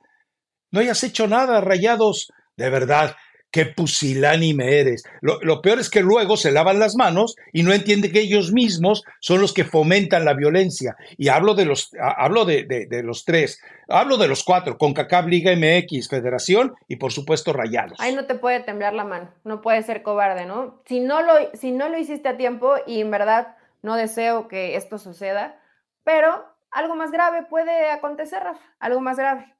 no hayas hecho nada, rayados? De verdad, qué pusilánime eres. Lo, peor es que luego se lavan las manos y no entienden que ellos mismos son los que fomentan la violencia. Y hablo de los, hablo de, los tres, hablo de los cuatro, con Liga MX, Federación y por supuesto Rayados. Ahí no te puede temblar la mano, no puede ser cobarde, ¿no? Si no lo, si no lo hiciste a tiempo y en verdad no deseo que esto suceda, pero algo más grave puede acontecer, Rafa, algo más grave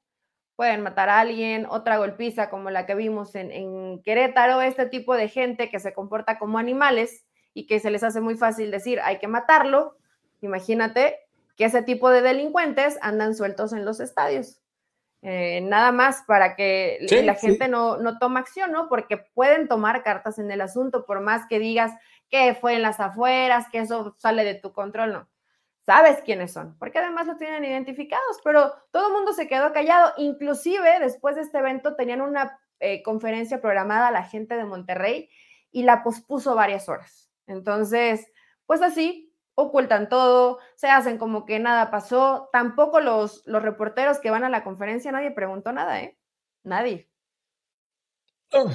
pueden matar a alguien, otra golpiza como la que vimos en, Querétaro, este tipo de gente que se comporta como animales y que se les hace muy fácil decir hay que matarlo. Imagínate que ese tipo de delincuentes andan sueltos en los estadios. Eh, nada más para que la gente no, no toma acción, ¿no? Porque pueden tomar cartas en el asunto, por más que digas que fue en las afueras, que eso sale de tu control, no sabes quiénes son, porque además lo tienen identificados, pero todo el mundo se quedó callado, inclusive después de este evento tenían una eh, conferencia programada a la gente de Monterrey y la pospuso varias horas. Entonces, pues así, ocultan todo, se hacen como que nada pasó, tampoco los, los reporteros que van a la conferencia, nadie preguntó nada, ¿eh? Nadie. Oh,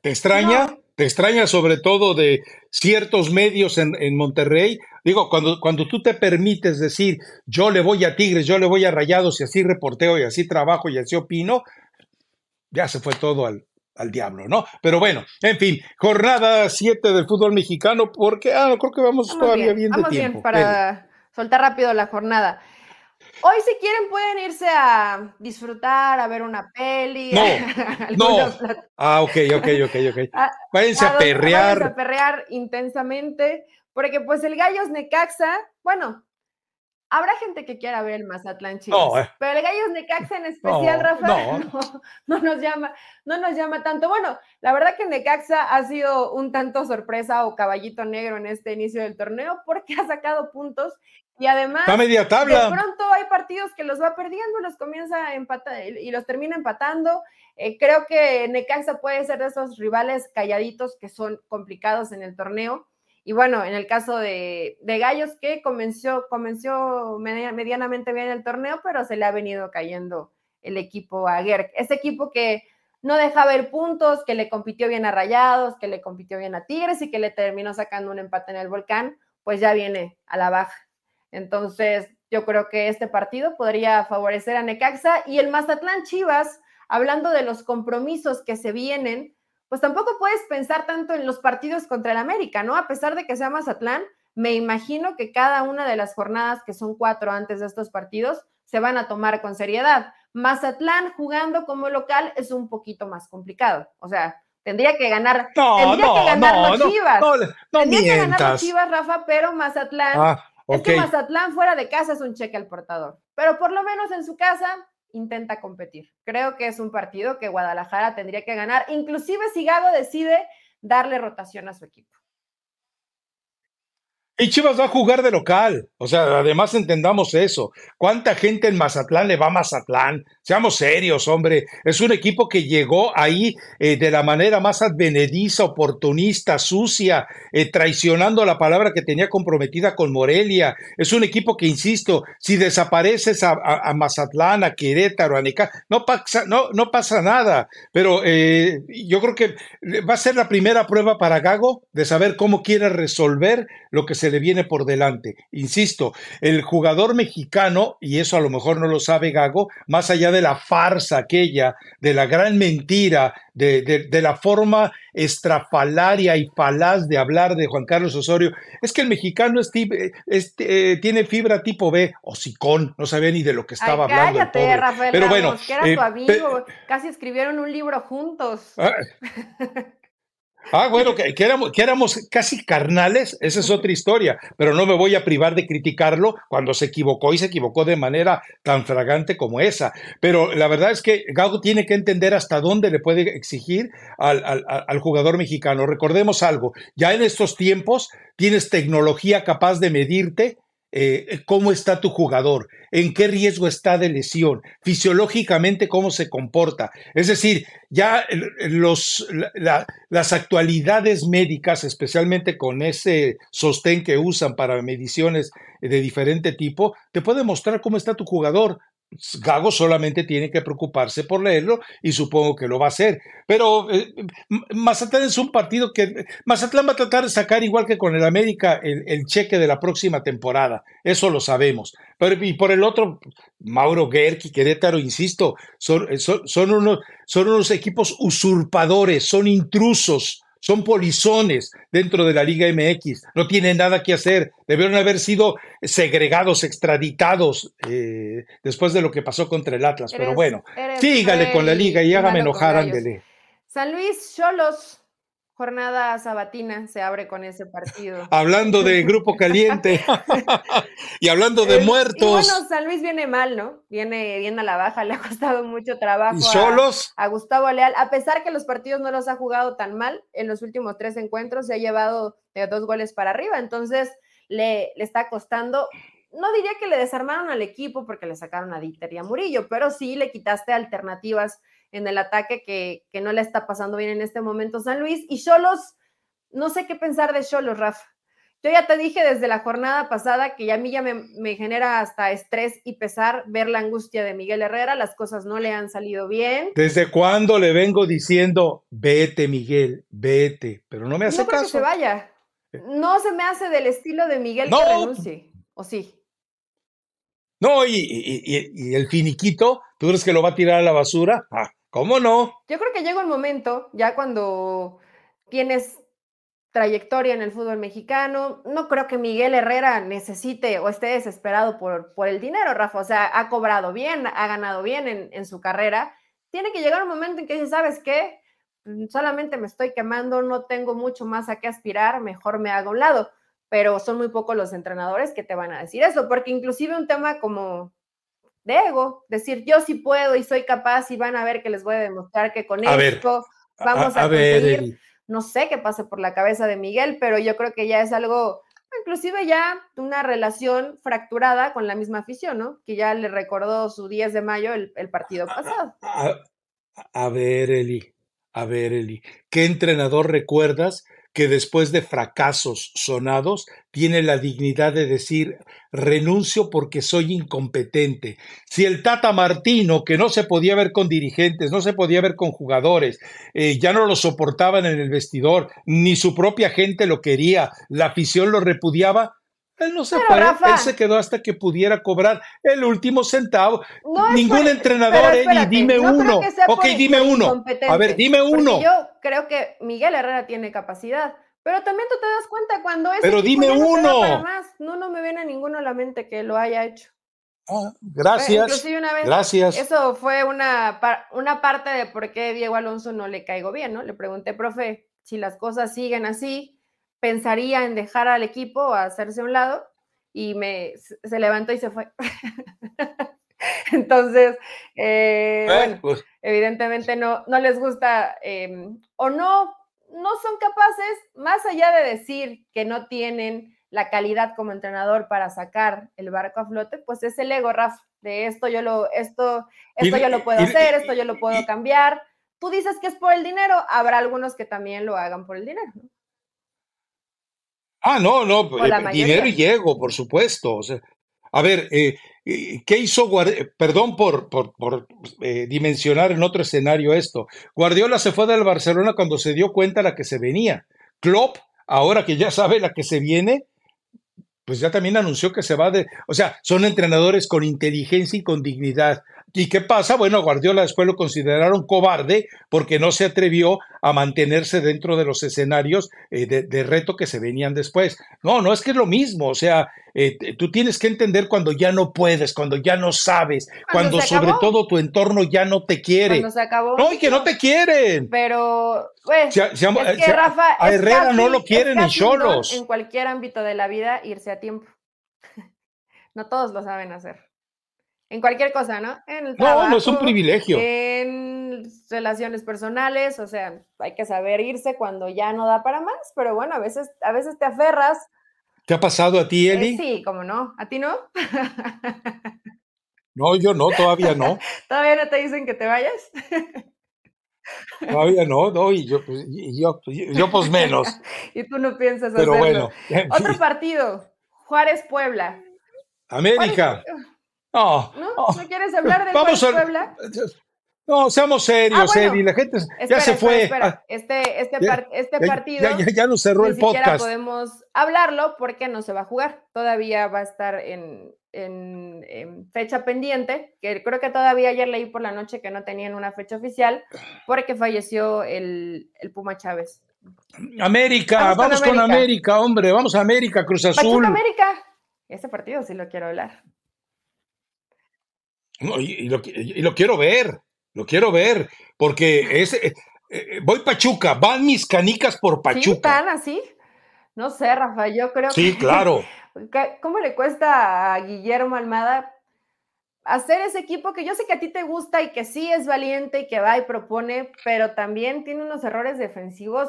¿Te extraña? ¿Te extraña sobre todo de ciertos medios en, en Monterrey Digo, cuando, cuando tú te permites decir, yo le voy a Tigres, yo le voy a Rayados y así reporteo y así trabajo y así opino, ya se fue todo al, al diablo, ¿no? Pero bueno, en fin, jornada 7 del fútbol mexicano, porque ah, creo que vamos, todavía bien, de tiempo. Bien para soltar rápido la jornada. Hoy, si quieren, pueden irse a disfrutar, a ver una peli. No, no. Ah, ok, ok, ok, ok. Váyanse a, perrear. Váyanse a perrear intensamente. Porque pues el Gallos Necaxa, bueno, habrá gente que quiera ver el Mazatlán Chivas, eh. pero el Gallos Necaxa en especial, Rafael, no. nos llama, no nos llama tanto. Bueno, la verdad que Necaxa ha sido un tanto sorpresa o caballito negro en este inicio del torneo porque ha sacado puntos y además media tabla. de pronto hay partidos que los va perdiendo, los comienza a empatar y los termina empatando. Eh, creo que Necaxa puede ser de esos rivales calladitos que son complicados en el torneo y bueno, en el caso de, Gallos, que comenzó, comenzó medianamente bien el torneo, pero se le ha venido cayendo el equipo a Gerg. Ese equipo que no deja ver puntos, que le compitió bien a Rayados, que le compitió bien a Tigres y que le terminó sacando un empate en el volcán, pues ya viene a la baja. Entonces, yo creo que este partido podría favorecer a Necaxa y el Mazatlán Chivas, hablando de los compromisos que se vienen, pues tampoco puedes pensar tanto en los partidos contra el América, ¿no? A pesar de que sea Mazatlán, me imagino que cada una de las jornadas, que son cuatro antes de estos partidos, se van a tomar con seriedad. Mazatlán jugando como local es un poquito más complicado. O sea, tendría que ganar, tendría que ganar los Chivas. tendría que ganar los Chivas, Rafa, pero Mazatlán. Ah, es que Mazatlán fuera de casa es un cheque al portador. Pero por lo menos en su casa intenta competir. Creo que es un partido que Guadalajara tendría que ganar, inclusive si Gago decide darle rotación a su equipo. Y Chivas va a jugar de local. O sea, además entendamos eso. ¿Cuánta gente en Mazatlán le va a Mazatlán? Seamos serios, hombre. Es un equipo que llegó ahí eh, de la manera más advenediza, oportunista, sucia, eh, traicionando la palabra que tenía comprometida con Morelia. Es un equipo que, insisto, si desapareces a, Mazatlán, a Querétaro, a Neca, no pasa, no, no pasa nada. Pero eh, yo creo que va a ser la primera prueba para Gago de saber cómo quiere resolver lo que se le viene por delante. Insisto, el jugador mexicano, y eso a lo mejor no lo sabe Gago, más allá de la farsa aquella, de la gran mentira, de, la forma estrafalaria y falaz de hablar de Juan Carlos Osorio, es que el mexicano eh, tiene fibra tipo B, o sicón, no sabía ni de lo que estaba hablando. Cállate, Rafael Pero bueno, que era tu eh, amigo, casi escribieron un libro juntos. Ah, Ah, bueno, que, éramos, que éramos casi carnales, esa es otra historia, pero no me voy a privar de criticarlo cuando se equivocó y se equivocó de manera tan fragante como esa. Pero la verdad es que Gago tiene que entender hasta dónde le puede exigir al, al jugador mexicano. Recordemos algo, ya en estos tiempos tienes tecnología capaz de medirte eh, cómo está tu jugador, en qué riesgo está de lesión, fisiológicamente cómo se comporta. Es decir, ya los, las actualidades médicas, especialmente con ese sostén que usan para mediciones de diferente tipo, te pueden mostrar cómo está tu jugador. Gago solamente tiene que preocuparse por leerlo y supongo que lo va a hacer. Pero eh, Mazatlán es un partido que Mazatlán va a tratar de sacar igual que con el América el, cheque de la próxima temporada. Eso lo sabemos. Pero, y por el otro, Mauro Gerki, Querétaro, insisto, son, son, son, unos, son unos equipos usurpadores, son intrusos son polizones dentro de la Liga MX, no tienen nada que hacer, debieron haber sido segregados, extraditados eh, después de lo que pasó contra el Atlas, pero bueno, sígale con la liga y hágame enojar, ándele. San Luis Cholos jornada sabatina se abre con ese partido. Hablando de grupo caliente y hablando de muertos. Y bueno, San Luis viene mal, ¿no? Viene bien a la baja, le ha costado mucho trabajo ¿Y A, Gustavo Leal, a pesar que los partidos no los ha jugado tan mal, en los últimos tres encuentros se ha llevado de dos goles para arriba, entonces le, le está costando. No diría que le desarmaron al equipo porque le sacaron a Dieter y a Murillo, pero sí le quitaste alternativas en el ataque que, no le está pasando bien en este momento San Luis. Y Cholos, no sé qué pensar de Cholos, Rafa. Yo ya te dije desde la jornada pasada que a mí ya me, genera hasta estrés y pesar ver la angustia de Miguel Herrera, las cosas no le han salido bien. ¿Desde cuándo le vengo diciendo, vete Miguel, vete? Pero no me hace no caso. se vaya. No se me hace del estilo de Miguel que renuncie, ¿o sí? No, y, y, el finiquito, ¿tú crees que lo va a tirar a la basura? Ah, ¿Cómo no? Yo creo que llega un momento, ya cuando tienes trayectoria en el fútbol mexicano, no creo que Miguel Herrera necesite o esté desesperado por, por el dinero, Rafa. O sea, ha cobrado bien, ha ganado bien en, en su carrera. Tiene que llegar un momento en que dice, ¿sabes qué? Mm, solamente me estoy quemando, no tengo mucho más a qué aspirar, mejor me hago a un lado. Pero son muy pocos los entrenadores que te van a decir eso, porque inclusive un tema como de ego, decir yo sí puedo y soy capaz y van a ver que les voy a demostrar que con esto vamos a, conseguir, no sé qué pase por la cabeza de Miguel, pero yo creo que ya es algo, inclusive ya una relación fracturada con la misma afición, ¿no? Que ya le recordó su 10 de mayo el, el partido pasado. A, ver, Eli, a ver, Eli, ¿qué entrenador recuerdas que después de fracasos sonados tiene la dignidad de decir renuncio porque soy incompetente. Si el Tata Martino, que no se podía ver con dirigentes, no se podía ver con jugadores, eh, ya no lo soportaban en el vestidor, ni su propia gente lo quería, la afición lo repudiaba, él no se fue, él se quedó hasta que pudiera cobrar el último centavo. Ningún entrenador, Eli, dime uno. Ok, dime uno. A ver, dime uno. Yo creo que Miguel Herrera tiene capacidad. Pero también tú te das cuenta cuando es. Pero dime uno. No, no me viene a ninguno a la mente que lo haya hecho. Ah, gracias. Inclusive una vez, gracias. Eso fue una, una parte de por qué Diego Alonso no le caigo bien, ¿no? Le pregunté, profe, si las cosas siguen así, pensaría en dejar al equipo o hacerse a un lado y me, se levantó y se fue. Entonces, eh, bueno, pues. evidentemente no, no les gusta em, o no, no son capaces, más allá de decir que no tienen la calidad como entrenador para sacar el barco a flote, pues es el ego, Rafa, de esto yo lo, esto, esto yo lo puedo hacer, esto yo lo puedo cambiar. Tú dices que es por el dinero, habrá algunos que también lo hagan por el dinero. Ah, no, no, eh, dinero y ego, por supuesto. O sea, a ver, eh, eh, ¿qué hizo Guardiola? Perdón por, por, por dimensionar en otro escenario esto. Guardiola se fue del Barcelona cuando se dio cuenta la que se venía. Klopp, ahora que ya sabe la que se viene, pues ya también anunció que se va de, o sea, son entrenadores con inteligencia y con dignidad. ¿Y qué pasa? Bueno, Guardiola después lo consideraron cobarde porque no se atrevió a mantenerse dentro de los escenarios eh, de, reto que se venían después. No, no es que es lo mismo, o sea, eh, tú tienes que entender cuando ya no puedes, cuando ya no sabes, cuando, sobre todo tu entorno ya no te quiere. Cuando se acabó. No, y que no te quieren. Pero, pues, es que Rafa, a Herrera no lo quieren en solos. En cualquier ámbito de la vida, irse a tiempo. no todos lo saben hacer. En cualquier cosa, ¿no? En el no, no es un privilegio. En relaciones personales, o sea, hay que saber irse cuando ya no da para más, pero bueno, a veces, a veces te aferras. ¿Te ha pasado a ti, eh, Eli? sí, como no. ¿A ti no? no, yo no, todavía no. ¿Todavía no te dicen que te vayas? Todavía no, no, y yo, pues, yo, yo, pues menos. y tú no piensas Pero bueno. Otro partido, Juárez-Puebla. América. No, ¿No? quieres hablar de Vamos Puebla? No, seamos serios, ah, La gente ya se fue. Ah, este, este, este partido. Ya, nos cerró el podcast. podemos hablarlo porque no se va a jugar. Todavía va a estar en, fecha pendiente. Que creo que todavía ayer leí por la noche que no tenían una fecha oficial porque falleció el, Puma Chávez. América, vamos, con, América. hombre. Vamos a América, Cruz Azul. América. Este partido sí lo quiero hablar y, lo, quiero ver, lo quiero ver, porque es, eh, eh, voy Pachuca, van mis canicas por Pachuca. ¿Sí, así? No sé, Rafa, yo creo sí, claro. ¿Cómo le cuesta a Guillermo Almada hacer ese equipo que yo sé que a ti te gusta y que sí es valiente y que va y propone, pero también tiene unos errores defensivos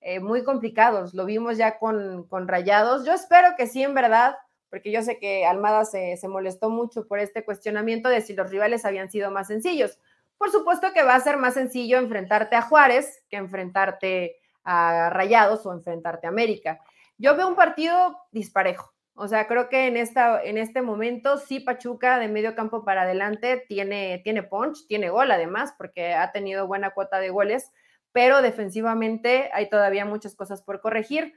eh, muy complicados. Lo vimos ya con, con Rayados. Yo espero que sí, en verdad, porque yo sé que Almada se, molestó mucho por este cuestionamiento de si los rivales habían sido más sencillos. Por supuesto que va a ser más sencillo enfrentarte a Juárez que enfrentarte a Rayados o enfrentarte a América. Yo veo un partido disparejo. O sea, creo que en, esta, en este momento sí Pachuca de medio campo para adelante tiene, tiene punch, tiene gol además, porque ha tenido buena cuota de goles, pero defensivamente hay todavía muchas cosas por corregir.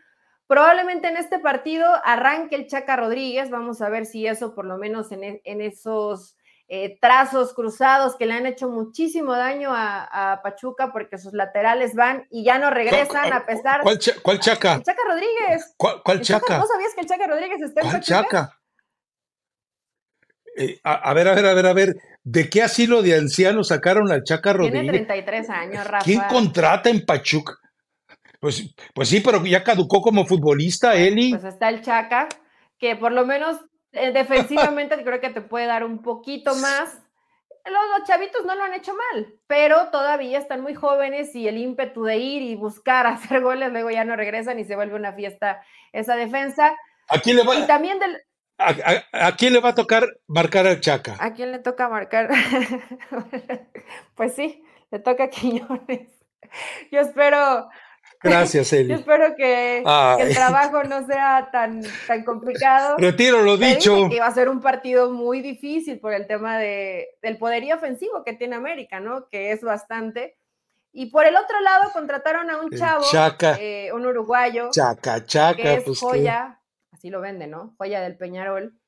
Probablemente en este partido arranque el Chaca Rodríguez, vamos a ver si eso por lo menos en, e, esos eh, trazos cruzados que le han hecho muchísimo daño a, Pachuca porque sus laterales van y ya no regresan a pesar. ¿Cuál, cuál Chaca? El Chaca Rodríguez. ¿Cuál, chaca? ¿No sabías que el Chaca Rodríguez está en ¿Cuál Chaca? Eh, a, ver, a ver, a ver, a ver, ¿de qué asilo de ancianos sacaron al Chaca Rodríguez? Tiene 33 años, Rafa. ¿Quién contrata en Pachuca? Pues, pues sí, pero ya caducó como futbolista, Eli. Pues está el Chaca, que por lo menos eh, defensivamente creo que te puede dar un poquito más. Los, chavitos no lo han hecho mal, pero todavía están muy jóvenes y el ímpetu de ir y buscar hacer goles, luego ya no regresan y se vuelve una fiesta esa defensa. ¿A quién le va, y también del, a, quién le va a tocar marcar al Chaca? ¿A quién le toca marcar? pues sí, le toca a Quiñones. Yo espero, Gracias, Eli. espero que, el trabajo no sea tan, tan complicado. Retiro lo dicho. Que va a ser un partido muy difícil por el tema de, del poderío ofensivo que tiene América, ¿no? Que es bastante. Y por el otro lado contrataron a un chavo, eh, un uruguayo, chaca, chaca, que es pues joya, así lo vende, ¿no? Joya del Peñarol.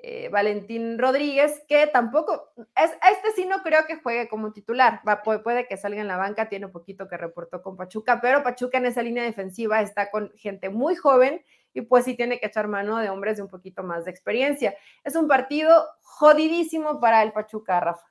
Eh, Valentín Rodríguez, que tampoco, es, este sí no creo que juegue como titular, Va, puede, que salga en la banca, tiene poquito que reportó con Pachuca, pero Pachuca en esa línea defensiva está con gente muy joven y pues sí tiene que echar mano de hombres de un poquito más de experiencia. Es un partido jodidísimo para el Pachuca, Rafa.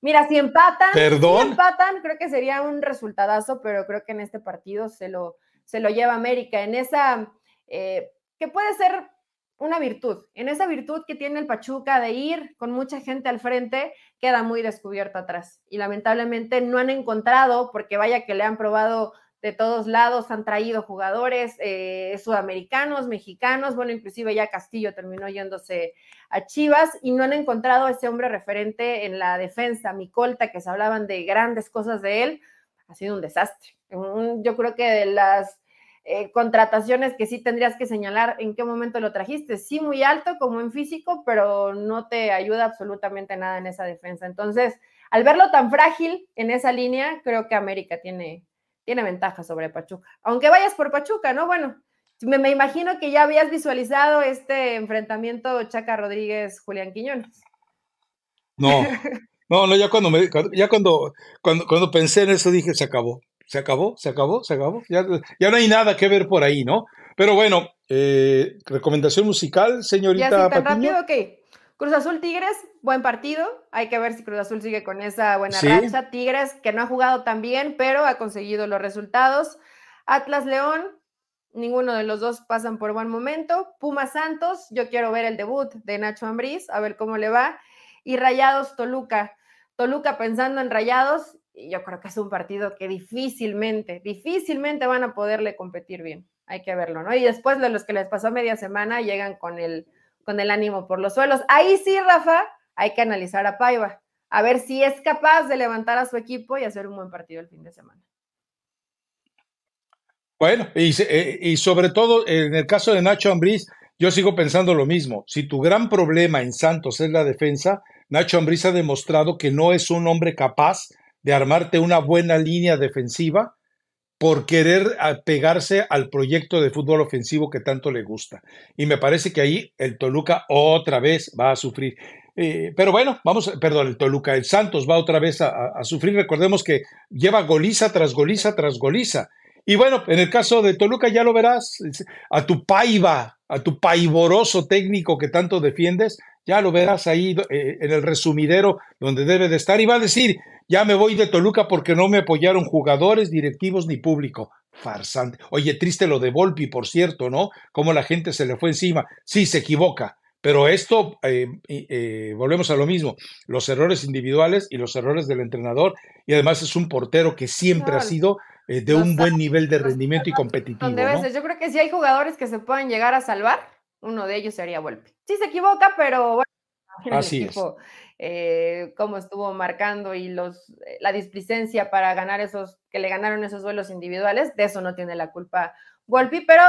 Mira, si empatan, ¿Perdón? si empatan, creo que sería un resultadazo, pero creo que en este partido se lo, se lo lleva América. En esa, eh, que puede ser una virtud. En esa virtud que tiene el Pachuca de ir con mucha gente al frente, queda muy descubierto atrás. Y lamentablemente no han encontrado, porque vaya que le han probado de todos lados, han traído jugadores eh, sudamericanos, mexicanos, bueno, inclusive ya Castillo terminó yéndose a Chivas y no han encontrado a ese hombre referente en la defensa, Micolta, que se hablaban de grandes cosas de él, ha sido un desastre. yo creo que de las eh, contrataciones que sí tendrías que señalar en qué momento lo trajiste, sí muy alto como en físico, pero no te ayuda absolutamente nada en esa defensa. Entonces, al verlo tan frágil en esa línea, creo que América tiene tiene ventaja sobre Pachuca. Aunque vayas por Pachuca, ¿no? Bueno, me, imagino que ya habías visualizado este enfrentamiento Chaca Rodríguez, Julián Quiñones. No, no, no, ya cuando me, ya cuando, cuando, cuando pensé en eso dije, se acabó, se acabó, se acabó, se acabó. Ya, ya no hay nada que ver por ahí, ¿no? Pero bueno, eh, recomendación musical, señorita. Tan rápido, ok. Cruz Azul Tigres, buen partido. Hay que ver si Cruz Azul sigue con esa buena racha. Tigres, que no ha jugado tan bien, pero ha conseguido los resultados. Atlas León, ninguno de los dos pasan por buen momento. Puma Santos, yo quiero ver el debut de Nacho Ambriz, a ver cómo le va. Y Rayados Toluca. Toluca pensando en Rayados, yo creo que es un partido que difícilmente, difícilmente van a poderle competir bien. Hay que verlo, ¿no? Y después de los que les pasó media semana, llegan con el con el ánimo por los suelos. Ahí sí, Rafa, hay que analizar a Paiva, a ver si es capaz de levantar a su equipo y hacer un buen partido el fin de semana. Bueno, y, eh, sobre todo en el caso de Nacho Ambriz, yo sigo pensando lo mismo. Si tu gran problema en Santos es la defensa, Nacho Ambriz ha demostrado que no es un hombre capaz de armarte una buena línea defensiva por querer pegarse al proyecto de fútbol ofensivo que tanto le gusta. Y me parece que ahí el Toluca otra vez va a sufrir. Eh, pero bueno, vamos, perdón, el Toluca, el Santos va otra vez a, a, sufrir. Recordemos que lleva goliza tras goliza tras goliza. Y bueno, en el caso de Toluca ya lo verás, a tu paiva, a tu paivoroso técnico que tanto defiendes, ya lo verás ahí eh, en el resumidero donde debe de estar y va a decir, ya me voy de Toluca porque no me apoyaron jugadores, directivos ni público. Farsante. Oye, triste lo de Volpi, por cierto, ¿no? Cómo la gente se le fue encima. Sí, se equivoca, pero esto, eh, eh, volvemos a lo mismo, los errores individuales y los errores del entrenador, y además es un portero que siempre ha sido de un buen nivel de rendimiento y competitivo. ¿no? Yo creo que si hay jugadores que se pueden llegar a salvar, uno de ellos sería Volpi. Sí se equivoca, pero bueno, Así es. Eh, cómo estuvo marcando y los, eh, la displicencia para ganar esos, que le ganaron esos duelos individuales, de eso no tiene la culpa Volpi, pero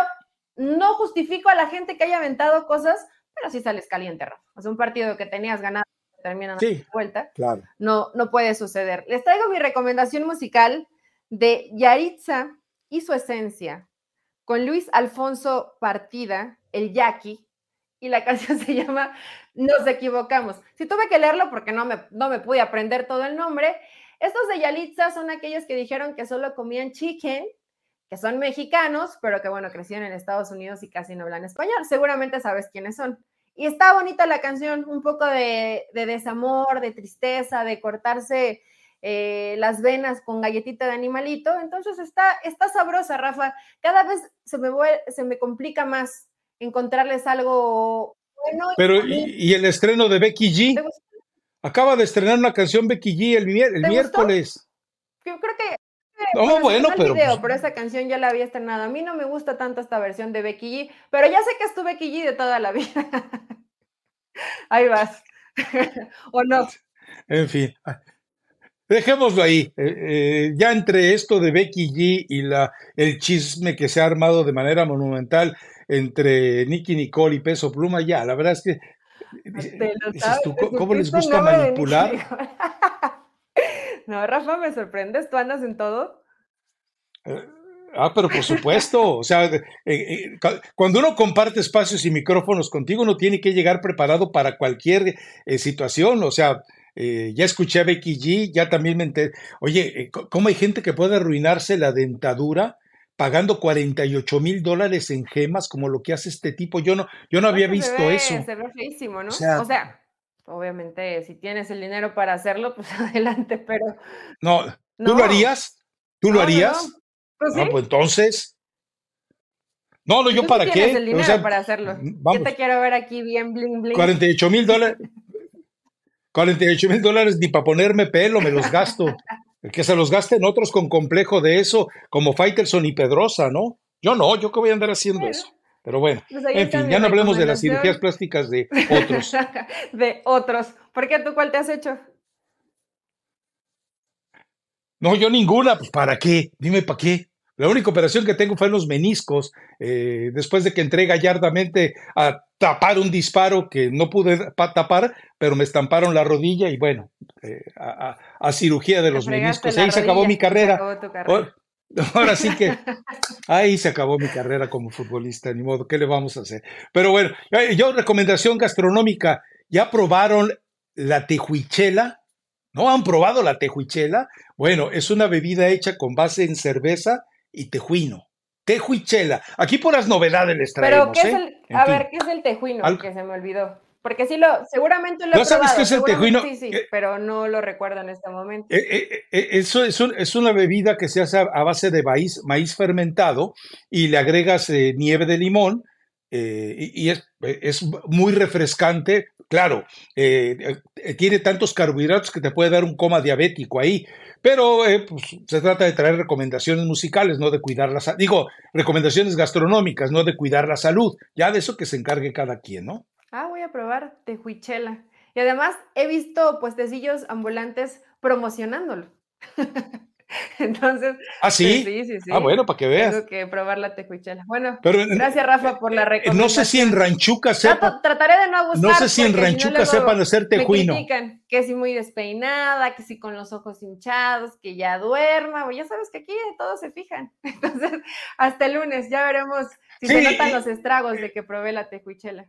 no justifico a la gente que haya aventado cosas, pero sí sales caliente, Rafa. Es un partido que tenías ganado, termina sí, vuelta. Claro. No, no puede suceder. Les traigo mi recomendación musical de Yaritza y su esencia, con Luis Alfonso Partida, el Yaqui, y la canción se llama Nos equivocamos. Si tuve que leerlo porque no me, no me pude aprender todo el nombre, estos de Yalitza son aquellos que dijeron que solo comían chicken, que son mexicanos, pero que bueno, crecieron en Estados Unidos y casi no hablan español. Seguramente sabes quiénes son. Y está bonita la canción, un poco de, de desamor, de tristeza, de cortarse eh, las venas con galletita de animalito. Entonces está, está sabrosa, Rafa. Cada vez se me, se me complica más encontrarles algo bueno. Pero, ¿y, el estreno de Becky G? Acaba de estrenar una canción Becky G el, miércoles. Yo creo que no, bueno, pero. Video, pues pero esa canción ya la había estrenado. A mí no me gusta tanto esta versión de Becky G, pero ya sé que es tu Becky G de toda la vida. Ahí vas. ¿O no? En fin. Dejémoslo ahí. Eh, eh, ya entre esto de Becky G y la, el chisme que se ha armado de manera monumental entre Nicky Nicole y Peso Pluma, ya, la verdad es que. ¿Cómo les gusta manipular? no, Rafa, me sorprendes, tú andas en todo. Eh, ah, pero por supuesto, o sea, cuando uno comparte espacios y micrófonos contigo, uno tiene que llegar preparado para cualquier situación, o sea, eh, ya escuché a Becky G, ya también me enteré. Oye, eh, ¿cómo hay gente que puede arruinarse la dentadura pagando 48 mil dólares en gemas como lo que hace este tipo? Yo no, yo no había visto eso. Se ve feísimo, ¿no? O sea, obviamente, si tienes el dinero para hacerlo, pues adelante, pero. No, ¿tú lo harías? ¿Tú lo harías? No, pues, ¿sí? pues entonces. No, no, yo para qué. Tienes el dinero para hacerlo. Yo te quiero ver aquí bien bling bling. 48 mil dólares. 48 mil dólares ni para ponerme pelo, me los gasto. Que se los gasten otros con complejo de eso, como Faitelson y Pedrosa, ¿no? Yo no, yo que voy a andar haciendo eso. Pero bueno, Pues en fin, ya no hablemos de las cirugías plásticas de otros. de otros. ¿Por qué tú cuál te has hecho? No, yo ninguna, pues ¿para qué? Dime para qué. La única operación que tengo fue en los meniscos, eh, después de que entré gallardamente a tapar un disparo que no pude pa- tapar, pero me estamparon la rodilla y bueno, eh, a, a- a cirugía de los meniscos. Ahí se acabó mi carrera. acabó tu carrera. Ahora, ahora sí que ahí se acabó mi carrera como futbolista, ni modo, ¿qué le vamos a hacer? Pero bueno, eh, yo recomendación gastronómica, ¿ya probaron la tejuichela? ¿No han probado la tejuichela? Bueno, es una bebida hecha con base en cerveza y tejuino. Tejuichela. Aquí por las novedades les Pero, traemos, ¿qué es ¿eh? el, En a fin. ver, ¿qué es el tejuino? Que se me olvidó. Porque sí lo, seguramente lo he ¿No sabes probado, qué es el tejuino? Sí, sí, Eh, pero no lo recuerdo en este momento. Eh, eh, eh, Eso es, un- es una bebida que se hace a, a base de maíz, maíz fermentado y le agregas eh, nieve de limón eh, y, y es, es muy refrescante. Claro, eh, eh, tiene tantos carbohidratos que te puede dar un coma diabético ahí, pero eh, pues, se trata de traer recomendaciones musicales, no de cuidar la salud. Digo, recomendaciones gastronómicas, no de cuidar la salud. Ya de eso que se encargue cada quien, ¿no? Ah, voy a probar tejuichela. Y además he visto puestecillos ambulantes promocionándolo. Entonces, ¿Ah, pues sí? sí, sí, sí. Ah, bueno, para que veas. Tengo que probar la tejuichela. Bueno, Pero eh, gracias Rafa por la eh, recomendación. no sé si en Ranchuca sepa. Trato- trataré de no abusar. No sé si en Ranchuca sepan hacer Me tejuino. critican que si muy despeinada, que si con los ojos hinchados, que ya duerma. pues ya sabes que aquí todos se fijan. Entonces, hasta el lunes ya veremos si se notan los estragos de que probé la tejuichela.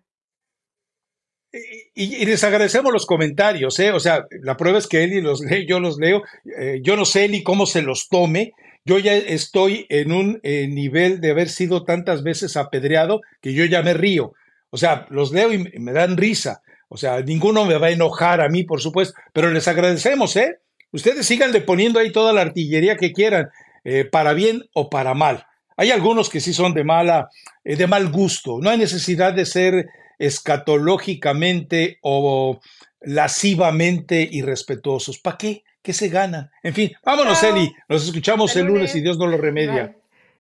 Y, les agradecemos los comentarios, ¿eh? O sea, la prueba es que Eli los lee, yo los leo. Eh, yo no sé Eli cómo se los tome. Yo ya estoy en un eh, nivel de haber sido tantas veces apedreado que yo ya me río. O sea, los leo y me- dan risa. O sea, ninguno me va a enojar a mí, por supuesto, pero les agradecemos, ¿eh? Ustedes síganle poniendo ahí toda la artillería que quieran, eh, para bien o para mal. Hay algunos que sí son de mala, de mal gusto. No hay necesidad de ser escatológicamente o lascivamente irrespetuosos. ¿Para qué? ¿Qué se gana? En fin, vámonos. Eli. Nos escuchamos el lunes y Dios no lo remedia.